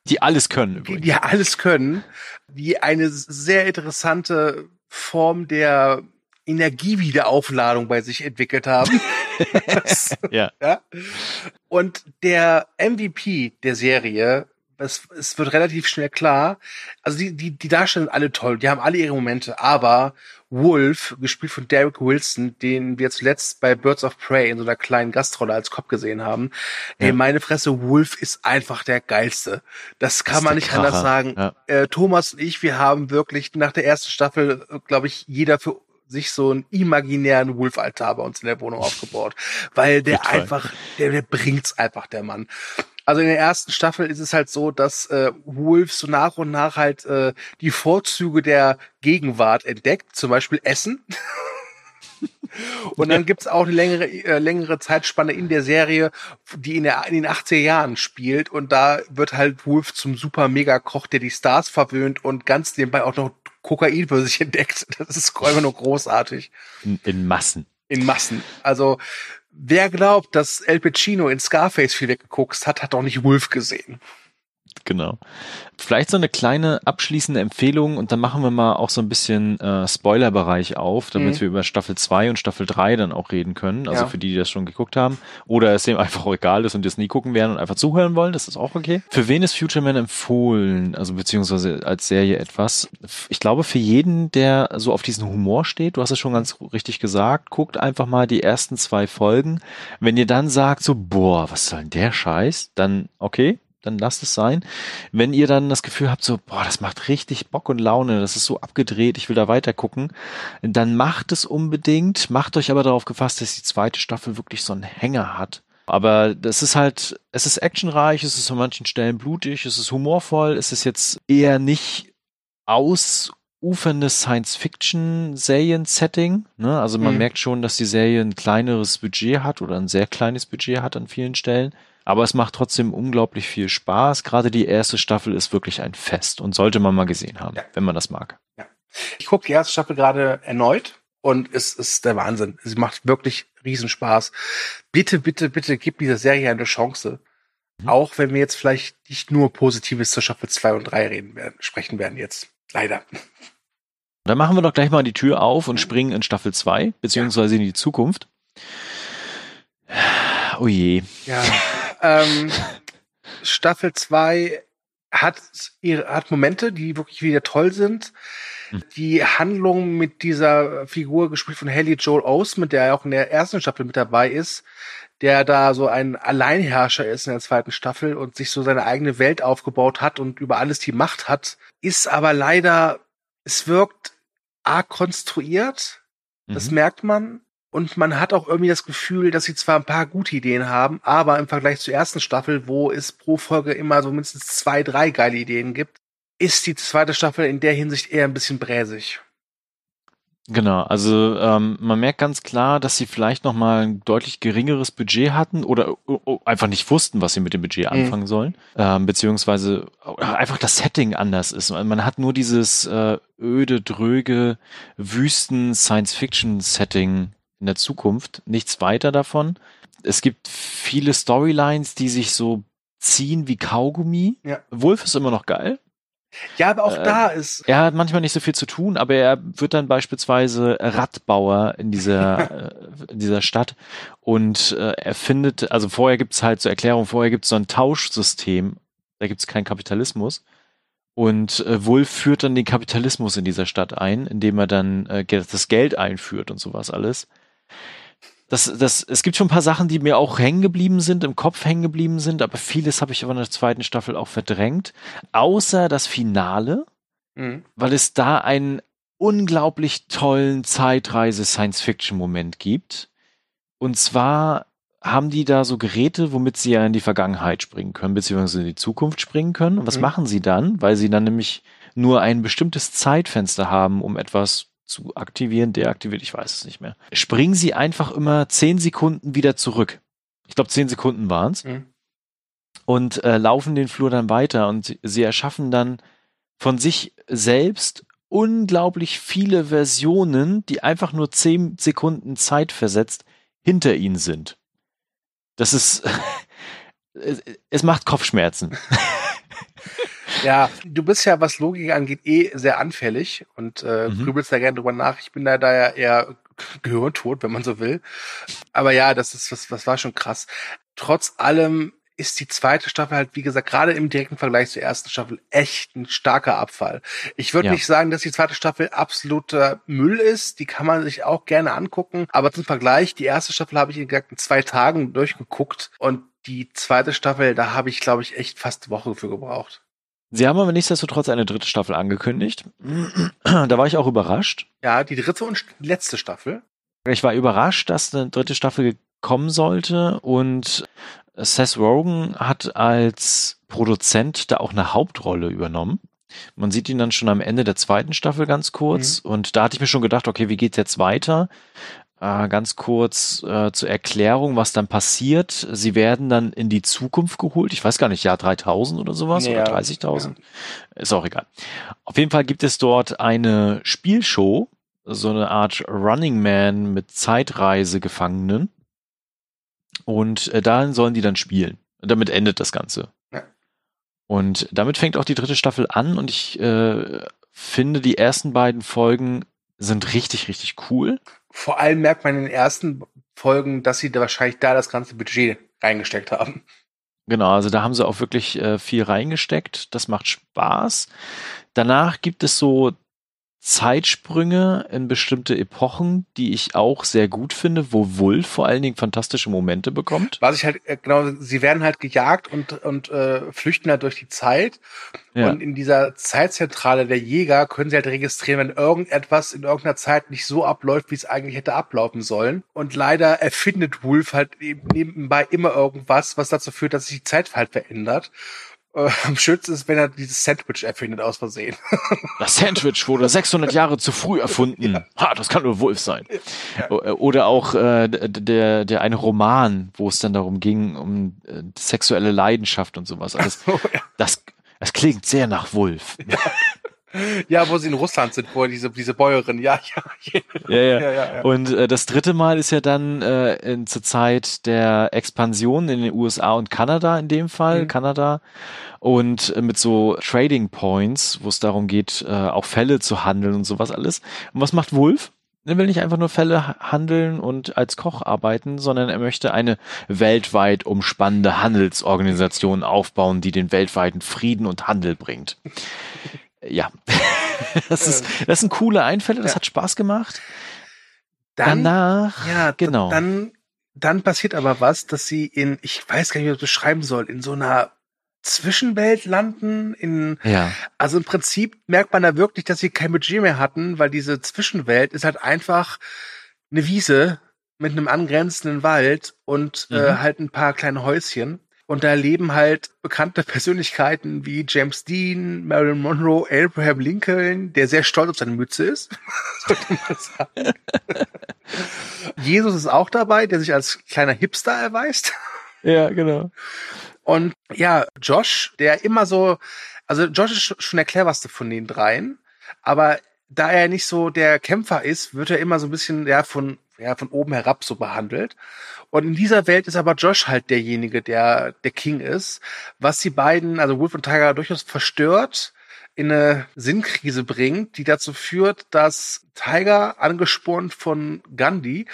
[SPEAKER 2] Die alles können
[SPEAKER 3] die,
[SPEAKER 2] übrigens.
[SPEAKER 3] die alles können, die eine sehr interessante Form der Energiewiederaufladung bei sich entwickelt haben. Das-
[SPEAKER 2] Ja.
[SPEAKER 3] ja. Und der MVP der Serie, es, es wird relativ schnell klar, also die, die, die Darsteller sind alle toll, die haben alle ihre Momente, aber Wolf, gespielt von Derek Wilson, den wir zuletzt bei Birds of Prey in so einer kleinen Gastrolle als Cop gesehen haben, ey,
[SPEAKER 2] Ja.
[SPEAKER 3] meine Fresse, Wolf ist einfach der geilste. Das kann
[SPEAKER 2] ist
[SPEAKER 3] man nicht anders
[SPEAKER 2] Kracher.
[SPEAKER 3] sagen.
[SPEAKER 2] Ja.
[SPEAKER 3] Äh, Thomas und ich, wir haben wirklich nach der ersten Staffel, glaube ich, jeder für sich so einen imaginären Wolf-Altar bei uns in der Wohnung aufgebaut, weil der
[SPEAKER 2] Total.
[SPEAKER 3] einfach, der, der bringt's einfach, der Mann. Also in der ersten Staffel ist es halt so, dass äh, Wolf so nach und nach halt äh, die Vorzüge der Gegenwart entdeckt, zum Beispiel Essen. Und dann gibt's auch eine längere, äh, längere Zeitspanne in der Serie, die in, der, in den 80er Jahren spielt. Und da wird halt Wolf zum super Mega-Koch, der die Stars verwöhnt und ganz nebenbei auch noch Kokain für sich entdeckt. Das ist einfach nur großartig.
[SPEAKER 2] In, in Massen.
[SPEAKER 3] In Massen. Also, wer glaubt, dass El Pacino in Scarface viel weggeguckt hat, hat auch nicht Wolf gesehen.
[SPEAKER 2] Genau. Vielleicht so eine kleine abschließende Empfehlung und dann machen wir mal auch so ein bisschen äh, Spoilerbereich auf, damit
[SPEAKER 3] Mhm.
[SPEAKER 2] wir über Staffel 2 und Staffel 3 dann auch reden können. Also
[SPEAKER 3] Ja.
[SPEAKER 2] für die, die das schon geguckt haben. Oder es dem einfach egal ist und das nie gucken werden und einfach zuhören wollen, das ist auch okay. Für wen ist Future Man empfohlen? Also beziehungsweise als Serie etwas? Ich glaube für jeden, der so auf diesen Humor steht, du hast es schon ganz richtig gesagt, guckt einfach mal die ersten zwei Folgen. Wenn ihr dann sagt so, boah, was soll denn der Scheiß? Dann okay, dann lasst es sein. Wenn ihr dann das Gefühl habt, so, boah, das macht richtig Bock und Laune, das ist so abgedreht, ich will da weiter gucken, dann macht es unbedingt, macht euch aber darauf gefasst, dass die zweite Staffel wirklich so einen Hänger hat. Aber das ist halt, es ist actionreich, es ist an manchen Stellen blutig, es ist humorvoll, es ist jetzt eher nicht ausuferndes Science-Fiction-Serien-Setting. Ne? Also man
[SPEAKER 3] Mhm.
[SPEAKER 2] merkt schon, dass die Serie ein kleineres Budget hat oder ein sehr kleines Budget hat an vielen Stellen. Aber es macht trotzdem unglaublich viel Spaß. Gerade die erste Staffel ist wirklich ein Fest und sollte man mal gesehen haben,
[SPEAKER 3] Ja.
[SPEAKER 2] wenn man das mag.
[SPEAKER 3] Ich gucke die erste Staffel gerade erneut und es ist der Wahnsinn. Sie macht wirklich Riesenspaß. Bitte, bitte, bitte gib dieser Serie eine Chance.
[SPEAKER 2] Mhm.
[SPEAKER 3] Auch wenn wir jetzt vielleicht nicht nur Positives zur Staffel 2 und 3 reden werden, sprechen werden jetzt. Leider.
[SPEAKER 2] Dann machen wir doch gleich mal die Tür auf und springen in Staffel 2, beziehungsweise in die Zukunft. Oh je.
[SPEAKER 3] Ja. Ähm, Staffel 2 hat hat Momente, die wirklich wieder toll sind.
[SPEAKER 2] Hm.
[SPEAKER 3] Die Handlung mit dieser Figur, gespielt von Haley Joel Osment, der ja auch in der ersten Staffel mit dabei ist, der da so ein Alleinherrscher ist in der zweiten Staffel und sich so seine eigene Welt aufgebaut hat und über alles die Macht hat, ist aber leider, es wirkt arg konstruiert. Das
[SPEAKER 2] Mhm.
[SPEAKER 3] merkt man. Und man hat auch irgendwie das Gefühl, dass sie zwar ein paar gute Ideen haben, aber im Vergleich zur ersten Staffel, wo es pro Folge immer so mindestens zwei, drei geile Ideen gibt, ist die zweite Staffel in der Hinsicht eher ein bisschen bräsig.
[SPEAKER 2] Genau, also ähm, man merkt ganz klar, dass sie vielleicht noch mal ein deutlich geringeres Budget hatten oder o- einfach nicht wussten, was sie mit dem Budget
[SPEAKER 3] Mhm.
[SPEAKER 2] anfangen sollen, ähm, beziehungsweise einfach das Setting anders ist. Man hat nur dieses äh, öde, dröge, Wüsten Science-Fiction-Setting in der Zukunft, nichts weiter davon. Es gibt viele Storylines, die sich so ziehen wie Kaugummi.
[SPEAKER 3] Ja.
[SPEAKER 2] Wolf ist immer noch geil.
[SPEAKER 3] Ja, aber auch
[SPEAKER 2] Äh,
[SPEAKER 3] da ist,
[SPEAKER 2] Er hat manchmal nicht so viel zu tun, aber er wird dann beispielsweise Radbauer in dieser, äh, in dieser Stadt und äh, er findet, also vorher gibt's halt zur Erklärung, vorher gibt's so ein Tauschsystem, da gibt's keinen Kapitalismus. Und äh, Wolf führt dann den Kapitalismus in dieser Stadt ein, indem er dann äh, das Geld einführt und sowas alles. Das, das, es gibt schon ein paar Sachen, die mir auch hängen geblieben sind, im Kopf hängen geblieben sind, aber vieles habe ich aber in der zweiten Staffel auch verdrängt. Außer das Finale,
[SPEAKER 3] mh,
[SPEAKER 2] weil es da einen unglaublich tollen Zeitreise-Science-Fiction-Moment gibt. Und zwar haben die da so Geräte, womit sie ja in die Vergangenheit springen können, beziehungsweise in die Zukunft springen können. Und was
[SPEAKER 3] Mhm.
[SPEAKER 2] machen sie dann? Weil sie dann nämlich nur ein bestimmtes Zeitfenster haben, um etwas zu aktivieren, deaktiviert, ich weiß es nicht mehr. Springen sie einfach immer zehn Sekunden wieder zurück. Ich glaube, zehn Sekunden waren's
[SPEAKER 3] mh.
[SPEAKER 2] und äh, laufen den Flur dann weiter und sie- sie erschaffen dann von sich selbst unglaublich viele Versionen, die einfach nur zehn Sekunden Zeit versetzt hinter ihnen sind. Das ist, es, es macht Kopfschmerzen.
[SPEAKER 3] Ja, du bist ja, was Logik angeht, eh sehr anfällig und äh,
[SPEAKER 2] Mhm.
[SPEAKER 3] grübelst da gerne drüber nach. Ich bin da, da ja eher gehirntot, wenn man so will. Aber ja, das ist, das, das war schon krass. Trotz allem ist die zweite Staffel halt, wie gesagt, gerade im direkten Vergleich zur ersten Staffel echt ein starker Abfall. Ich würde
[SPEAKER 2] Ja.
[SPEAKER 3] nicht sagen, dass die zweite Staffel absoluter Müll ist. Die kann man sich auch gerne angucken. Aber zum Vergleich, die erste Staffel habe ich, in zwei Tagen durchgeguckt und die zweite Staffel, da habe ich, glaube ich, echt fast eine Woche für gebraucht.
[SPEAKER 2] Sie haben aber nichtsdestotrotz eine dritte Staffel angekündigt. Da war ich auch überrascht.
[SPEAKER 3] Ja, die dritte und letzte Staffel.
[SPEAKER 2] Ich war überrascht, dass eine dritte Staffel kommen sollte und Seth Rogen hat als Produzent da auch eine Hauptrolle übernommen. Man sieht ihn dann schon am Ende der zweiten Staffel ganz kurz und da hatte ich mir schon gedacht, okay, wie geht's jetzt weiter? Äh, ganz kurz äh, zur Erklärung, was dann passiert. Sie werden dann in die Zukunft geholt. Ich weiß gar nicht, Jahr 3000 oder sowas
[SPEAKER 3] Nee,
[SPEAKER 2] oder
[SPEAKER 3] ja,
[SPEAKER 2] 30.000. Ist auch egal. Auf jeden Fall gibt es dort eine Spielshow, so eine Art Running Man mit Zeitreisegefangenen. Und äh, darin sollen die dann spielen. Und damit endet das Ganze.
[SPEAKER 3] Ja.
[SPEAKER 2] Und damit fängt auch die dritte Staffel an und ich äh, finde, die ersten beiden Folgen sind richtig, richtig cool.
[SPEAKER 3] Vor allem merkt man in den ersten Folgen, dass sie da wahrscheinlich da das ganze Budget reingesteckt haben.
[SPEAKER 2] Genau, also da haben sie auch wirklich äh, viel reingesteckt. Das macht Spaß. Danach gibt es so Zeitsprünge in bestimmte Epochen, die ich auch sehr gut finde, wo Wolf vor allen Dingen fantastische Momente bekommt.
[SPEAKER 3] Was ich halt, äh, genau, sie werden halt gejagt und, und äh, flüchten halt durch die Zeit. Ja. Und in dieser Zeitzentrale der Jäger können sie halt registrieren, wenn irgendetwas in irgendeiner Zeit nicht so abläuft, wie es eigentlich hätte ablaufen sollen. Und leider erfindet Wolf halt eben nebenbei immer irgendwas, was dazu führt, dass sich die Zeit halt verändert. Äh, am schönsten ist, wenn er dieses Sandwich erfindet aus Versehen.
[SPEAKER 2] Das Sandwich wurde 600 Jahre zu früh erfunden. Ja. Ha, das kann nur Wolf sein. Ja. Äh, oder auch äh, der, der eine Roman, wo es dann darum ging, um äh, sexuelle Leidenschaft und sowas. Alles. So, ja. Das, das klingt sehr nach Wolf.
[SPEAKER 3] Ja. Wo sie in Russland sind, wo diese, diese Bäuerin, ja,
[SPEAKER 2] ja. ja, ja. ja, ja, ja. Und äh, das dritte Mal ist ja dann äh, in, zur Zeit der Expansion in den USA und Kanada in dem Fall, mhm. Kanada. Und äh, mit so Trading Points, wo es darum geht, äh, auch Fälle zu handeln und sowas alles. Und was macht Wolf? Er will nicht einfach nur Fälle handeln und als Koch arbeiten, sondern er möchte eine weltweit umspannende Handelsorganisation aufbauen, die den weltweiten Frieden und Handel bringt ja, das ist, das sind coole Einfälle, das ja. hat Spaß gemacht.
[SPEAKER 3] Dann, Danach, ja, genau. Dann, dann passiert aber was, dass sie in, ich weiß gar nicht, wie ich das beschreiben soll, in so einer Zwischenwelt landen. In, ja. Also im Prinzip merkt man da wirklich, dass sie kein Budget mehr hatten, weil diese Zwischenwelt ist halt einfach eine Wiese mit einem angrenzenden Wald und äh, mhm. äh, halt ein paar kleine Häuschen. Und da leben halt bekannte Persönlichkeiten wie James Dean, Marilyn Monroe, Abraham Lincoln, der sehr stolz auf seine Mütze ist. sollte man sagen. Jesus ist auch dabei, der sich als kleiner Hipster erweist.
[SPEAKER 2] Ja, genau.
[SPEAKER 3] Und ja, Josh, der immer so, also Josh ist schon der cleverste von den dreien, aber da er nicht so der Kämpfer ist, wird er immer so ein bisschen ja von ja von oben herab so behandelt. Und in dieser Welt ist aber Josh halt derjenige, der der King ist, was die beiden, also Wolf und Tiger, durchaus verstört, in eine Sinnkrise bringt, die dazu führt, dass Tiger, angespornt von Gandhi,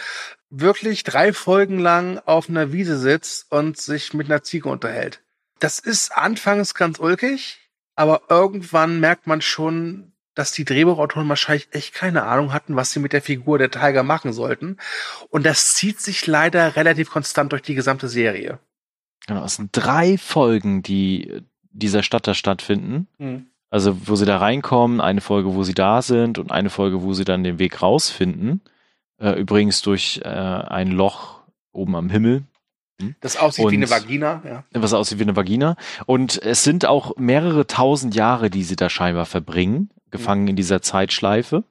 [SPEAKER 3] wirklich drei Folgen lang auf einer Wiese sitzt und sich mit einer Ziege unterhält. Das ist anfangs ganz ulkig, aber irgendwann merkt man schon, dass die Drehbuchautoren wahrscheinlich echt keine Ahnung hatten, was sie mit der Figur der Tiger machen sollten. Und das zieht sich leider relativ konstant durch die gesamte Serie.
[SPEAKER 2] Genau, es sind drei Folgen, die dieser Stadt da stattfinden. Mhm. Also, wo sie da reinkommen, eine Folge, wo sie da sind und eine Folge, wo sie dann den Weg rausfinden. Äh, übrigens durch äh, ein Loch oben am Himmel,
[SPEAKER 3] hm? Das aussieht und, wie eine Vagina, ja.
[SPEAKER 2] Was aussieht wie eine Vagina. Und es sind auch mehrere tausend Jahre, die sie da scheinbar verbringen, gefangen in dieser Zeitschleife.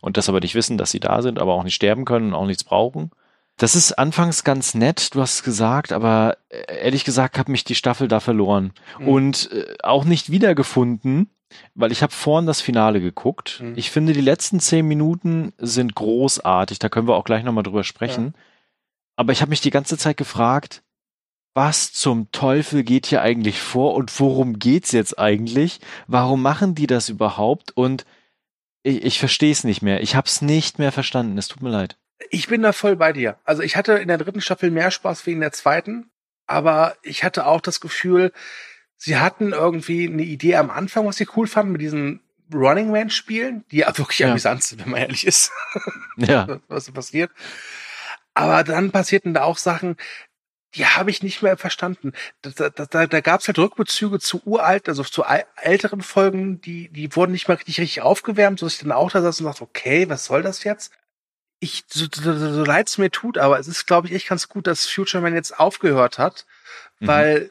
[SPEAKER 2] Und das aber nicht wissen, dass sie da sind, aber auch nicht sterben können und auch nichts brauchen. Das ist anfangs ganz nett, du hast es gesagt, aber äh, ehrlich gesagt hat mich die Staffel da verloren. Mhm. Und äh, auch nicht wiedergefunden, weil ich habe vorhin das Finale geguckt. Mhm. Ich finde, die letzten zehn Minuten sind großartig, da können wir auch gleich nochmal drüber sprechen. Ja. Aber ich habe mich die ganze Zeit gefragt, was zum Teufel geht hier eigentlich vor und worum geht's jetzt eigentlich? Warum machen die das überhaupt? Und ich, ich verstehe es nicht mehr. Ich habe es nicht mehr verstanden. Es tut mir leid.
[SPEAKER 3] Ich bin da voll bei dir. Also ich hatte in der dritten Staffel mehr Spaß wie in der zweiten, aber ich hatte auch das Gefühl, sie hatten irgendwie eine Idee am Anfang, was sie cool fanden mit diesen Running Man Spielen, die ja wirklich ja. amüsant sind, wenn man ehrlich ist.
[SPEAKER 2] Ja.
[SPEAKER 3] was passiert. Aber dann passierten da auch Sachen, die habe ich nicht mehr verstanden. Da, da, da, da gab es halt Rückbezüge zu uralt, also zu älteren Folgen, die, die wurden nicht mal richtig, richtig aufgewärmt, so dass ich dann auch da saß und dachte, okay, was soll das jetzt? Ich, so, so, so leid es mir tut, aber es ist, glaube ich, echt ganz gut, dass Future Man jetzt aufgehört hat, mhm. weil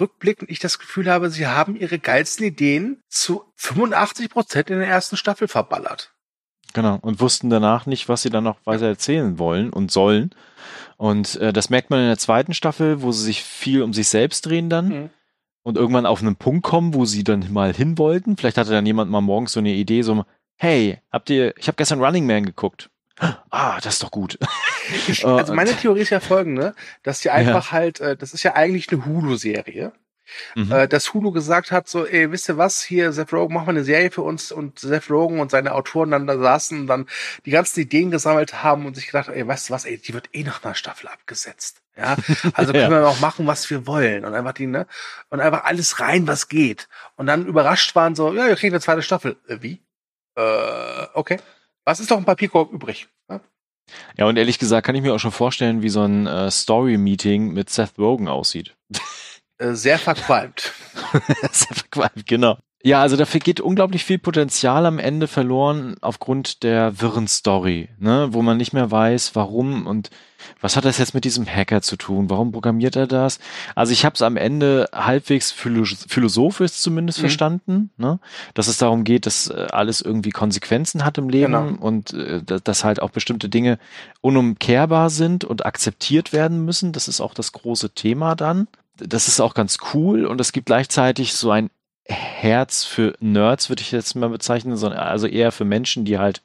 [SPEAKER 3] rückblickend ich das Gefühl habe, sie haben ihre geilsten Ideen zu 85 Prozent in der ersten Staffel verballert.
[SPEAKER 2] Genau, und wussten danach nicht, was sie dann noch weiter erzählen wollen und sollen. Und äh, das merkt man in der zweiten Staffel, wo sie sich viel um sich selbst drehen dann mhm. und irgendwann auf einen Punkt kommen, wo sie dann mal hin wollten. Vielleicht hatte dann jemand mal morgens so eine Idee, so, hey, habt ihr, ich habe gestern Running Man geguckt. Ah, das ist doch gut.
[SPEAKER 3] Ich, also meine Theorie ist ja folgende, dass die einfach ja. halt, äh, das ist ja eigentlich eine Hulu-Serie mhm. äh, dass Hulu gesagt hat, so, ey, wisst ihr was, hier, Seth Rogen, mach mal eine Serie für uns und Seth Rogen und seine Autoren dann da saßen und dann die ganzen Ideen gesammelt haben und sich gedacht, ey, weißt du was, ey, die wird eh nach einer Staffel abgesetzt. Ja, also können ja. wir auch machen, was wir wollen und einfach die, ne, und einfach alles rein, was geht. Und dann überrascht waren so, ja, wir kriegen eine zweite Staffel. Äh, wie? Äh, okay. Was ist doch ein Papierkorb übrig? Ja?
[SPEAKER 2] Ja, und ehrlich gesagt kann ich mir auch schon vorstellen, wie so ein äh, Story-Meeting mit Seth Rogen aussieht.
[SPEAKER 3] Äh, sehr verqualmt.
[SPEAKER 2] sehr verqualmt, genau. Ja, also dafür geht unglaublich viel Potenzial am Ende verloren aufgrund der wirren Story, ne, wo man nicht mehr weiß, warum und was hat das jetzt mit diesem Hacker zu tun? Warum programmiert er das? Also ich habe es am Ende halbwegs philosophisch zumindest mhm. verstanden, ne? dass es darum geht, dass äh, alles irgendwie Konsequenzen hat im Leben genau. und äh, dass halt auch bestimmte Dinge unumkehrbar sind und akzeptiert werden müssen. Das ist auch das große Thema dann. Das ist auch ganz cool und es gibt gleichzeitig so ein Herz für Nerds, würde ich jetzt mal bezeichnen, sondern also eher für Menschen, die halt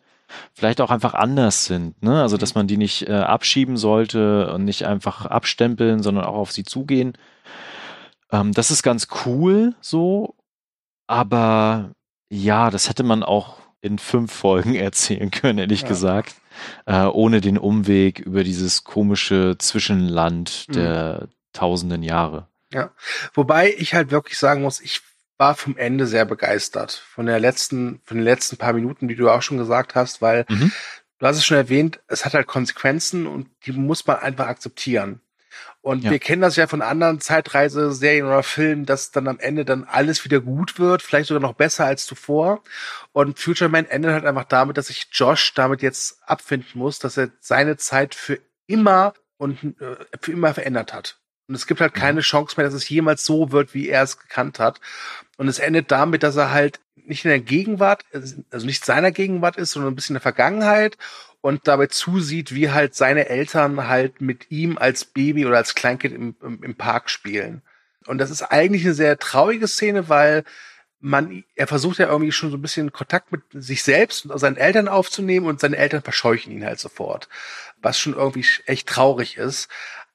[SPEAKER 2] vielleicht auch einfach anders sind. Ne? Also, dass mhm. man die nicht äh, abschieben sollte und nicht einfach abstempeln, sondern auch auf sie zugehen. Ähm, das ist ganz cool so, aber ja, das hätte man auch in fünf Folgen erzählen können, ehrlich ja. gesagt, äh, ohne den Umweg über dieses komische Zwischenland mhm. der mhm. Tausenden Jahre.
[SPEAKER 3] Ja, wobei ich halt wirklich sagen muss, ich war vom Ende sehr begeistert. Von der letzten, von den letzten paar Minuten, die du auch schon gesagt hast, weil mhm. du hast es schon erwähnt, es hat halt Konsequenzen und die muss man einfach akzeptieren. Und ja. wir kennen das ja von anderen Zeitreiseserien oder Filmen, dass dann am Ende dann alles wieder gut wird, vielleicht sogar noch besser als zuvor. Und Future Man endet halt einfach damit, dass sich Josh damit jetzt abfinden muss, dass er seine Zeit für immer und äh, für immer verändert hat. Und es gibt halt mhm. keine Chance mehr, dass es jemals so wird, wie er es gekannt hat. Und es endet damit, dass er halt nicht in der Gegenwart, also nicht seiner Gegenwart ist, sondern ein bisschen in der Vergangenheit und dabei zusieht, wie halt seine Eltern halt mit ihm als Baby oder als Kleinkind im, im, im Park spielen. Und das ist eigentlich eine sehr traurige Szene, weil man, er versucht ja irgendwie schon so ein bisschen Kontakt mit sich selbst und seinen Eltern aufzunehmen und seine Eltern verscheuchen ihn halt sofort. Was schon irgendwie echt traurig ist.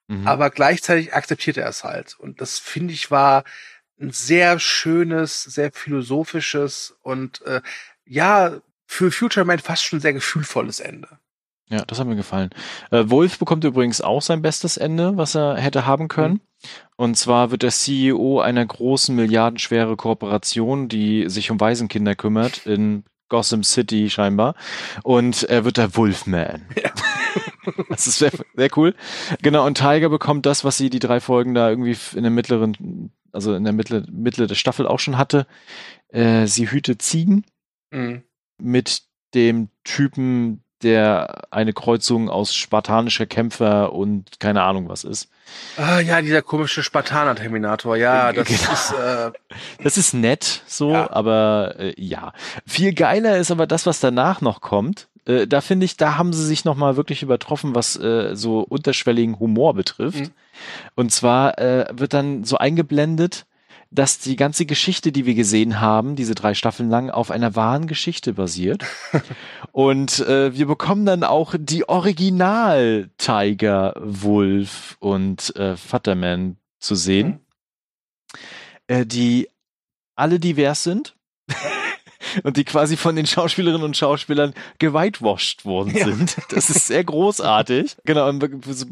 [SPEAKER 3] Mhm. Aber gleichzeitig akzeptiert er es halt. Und das finde ich war ein sehr schönes, sehr philosophisches und äh, ja, für Future Man fast schon sehr gefühlvolles Ende.
[SPEAKER 2] Ja, das hat mir gefallen. Äh, Wolf bekommt übrigens auch sein bestes Ende, was er hätte haben können. Mhm. Und zwar wird der CEO einer großen milliardenschwere Kooperation, die sich um Waisenkinder kümmert, in Gotham City scheinbar. Und er wird der Wolfman. Ja. Das ist sehr, sehr cool. Genau, und Tiger bekommt das, was sie die drei Folgen da irgendwie in der mittleren, also in der Mitte, Mitte der Staffel auch schon hatte. Äh, sie hütet Ziegen mhm. mit dem Typen, der eine Kreuzung aus spartanischer Kämpfer und keine Ahnung was ist.
[SPEAKER 3] Ah ja, dieser komische Spartaner-Terminator, ja, äh, das genau. ist äh,
[SPEAKER 2] das ist nett so, ja. aber äh, ja. Viel geiler ist aber das, was danach noch kommt. Äh, da finde ich, da haben sie sich noch mal wirklich übertroffen, was äh, so unterschwelligen Humor betrifft. Mhm. Und zwar äh, wird dann so eingeblendet, dass die ganze Geschichte, die wir gesehen haben, diese drei Staffeln lang, auf einer wahren Geschichte basiert. und äh, wir bekommen dann auch die Original Tiger, Wolf und äh, Futterman zu sehen, mhm. äh, die alle divers sind und die quasi von den Schauspielerinnen und Schauspielern gewhitewashed worden ja. sind. Das ist sehr großartig. Genau, und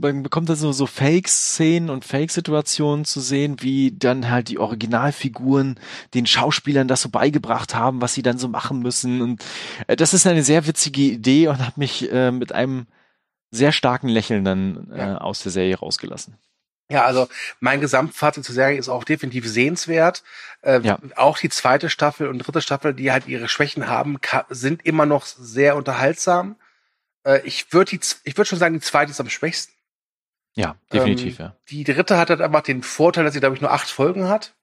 [SPEAKER 2] man bekommt dann so, so Fake-Szenen und Fake-Situationen zu sehen, wie dann halt die Originalfiguren den Schauspielern das so beigebracht haben, was sie dann so machen müssen. Und äh, das ist eine sehr witzige Idee und hat mich äh, mit einem sehr starken Lächeln dann äh, ja. aus der Serie rausgelassen.
[SPEAKER 3] Ja, also mein Gesamtfazit zur Serie ist auch definitiv sehenswert. Äh, ja. Auch die zweite Staffel und dritte Staffel, die halt ihre Schwächen haben, sind immer noch sehr unterhaltsam. Äh, ich würde ich würde schon sagen, die zweite ist am schwächsten.
[SPEAKER 2] Ja, definitiv, ähm, ja.
[SPEAKER 3] Die dritte hat halt einfach den Vorteil, dass sie, glaube ich, nur acht Folgen hat.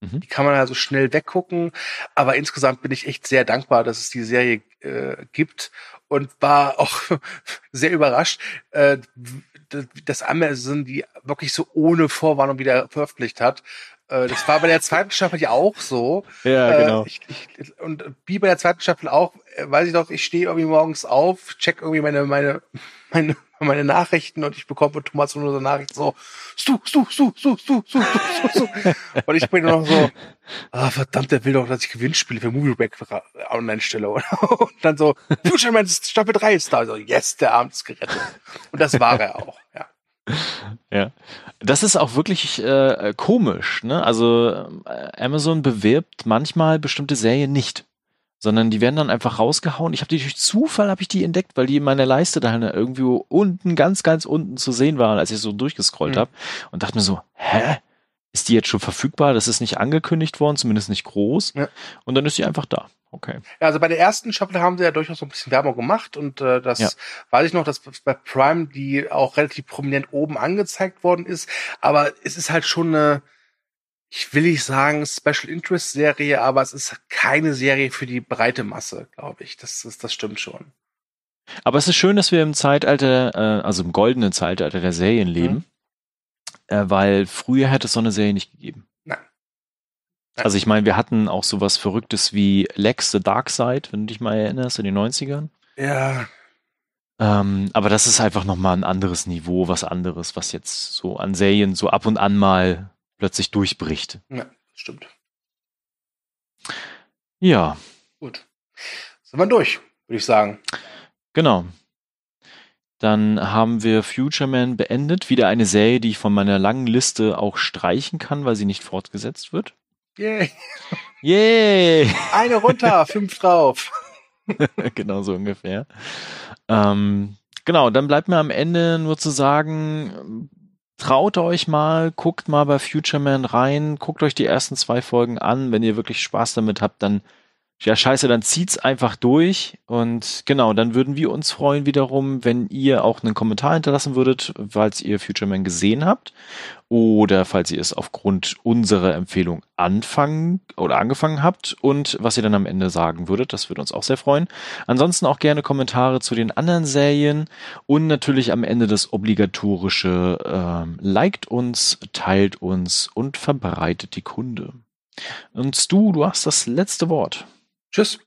[SPEAKER 3] Mhm. Die kann man also schnell weggucken. Aber insgesamt bin ich echt sehr dankbar, dass es die Serie äh, gibt und war auch sehr überrascht, dass Amazon die wirklich so ohne Vorwarnung wieder veröffentlicht hat. Äh, das war bei der zweiten Staffel ja auch so.
[SPEAKER 2] Ja, äh, genau.
[SPEAKER 3] Ich, ich, und wie bei der zweiten Staffel auch, äh, weiß ich doch, ich stehe irgendwie morgens auf, check irgendwie meine, meine, meine, meine Nachrichten und ich bekomme von Thomas nur so Nachrichten so, Stu, Stu, Stu, Stu, Stu, Stu, Stu, Stu. Und ich bin noch so, ah, verdammt, der will doch, dass ich Gewinnspiele für Movieback online stelle. Und dann so, Future Man Staffel 3 ist da. Also, yes, der Abend ist gerettet. Und das war er auch, ja.
[SPEAKER 2] Ja, das ist auch wirklich äh, komisch. Ne? Also äh, Amazon bewirbt manchmal bestimmte Serien nicht sondern die werden dann einfach rausgehauen. Ich habe die durch Zufall habe ich die entdeckt, weil die in meiner Leiste da irgendwie unten, ganz, ganz unten zu sehen waren, als ich so durchgescrollt mhm. habe und dachte mir so, hä? Ist die jetzt schon verfügbar? Das ist nicht angekündigt worden, zumindest nicht groß. Ja. Und dann ist sie einfach da. Okay.
[SPEAKER 3] Ja, also bei der ersten Staffel haben sie ja durchaus so ein bisschen Werbung gemacht und äh, das ja. weiß ich noch, dass bei Prime die auch relativ prominent oben angezeigt worden ist. Aber es ist halt schon eine, ich will nicht sagen Special Interest Serie, aber es ist keine Serie für die breite Masse, glaube ich. Das, das, das stimmt schon.
[SPEAKER 2] Aber es ist schön, dass wir im Zeitalter, äh, also im goldenen Zeitalter der Serien leben, mhm. äh, weil früher hätte es so eine Serie nicht gegeben. Also ich meine, wir hatten auch sowas Verrücktes wie Lex the Dark Side, wenn du dich mal erinnerst, in den 90ern.
[SPEAKER 3] Ja.
[SPEAKER 2] Ähm, aber das ist einfach nochmal ein anderes Niveau, was anderes, was jetzt so an Serien so ab und an mal plötzlich durchbricht.
[SPEAKER 3] Ja, stimmt.
[SPEAKER 2] Ja.
[SPEAKER 3] Gut. Sind wir durch, würde ich sagen.
[SPEAKER 2] Genau. Dann haben wir Future Man beendet. Wieder eine Serie, die ich von meiner langen Liste auch streichen kann, weil sie nicht fortgesetzt wird.
[SPEAKER 3] Yay.
[SPEAKER 2] Yay.
[SPEAKER 3] Eine runter, fünf drauf.
[SPEAKER 2] genau so ungefähr. Ähm, genau, dann bleibt mir am Ende nur zu sagen, traut euch mal, guckt mal bei Future Man rein, guckt euch die ersten zwei Folgen an. Wenn ihr wirklich Spaß damit habt, dann ja, scheiße, dann zieht's einfach durch. Und genau, dann würden wir uns freuen wiederum, wenn ihr auch einen Kommentar hinterlassen würdet, falls ihr Future Man gesehen habt. Oder falls ihr es aufgrund unserer Empfehlung anfangen oder angefangen habt und was ihr dann am Ende sagen würdet. Das würde uns auch sehr freuen. Ansonsten auch gerne Kommentare zu den anderen Serien und natürlich am Ende das obligatorische ähm, liked uns, teilt uns und verbreitet die Kunde. Und Stu, du hast das letzte Wort.
[SPEAKER 3] Tschüss.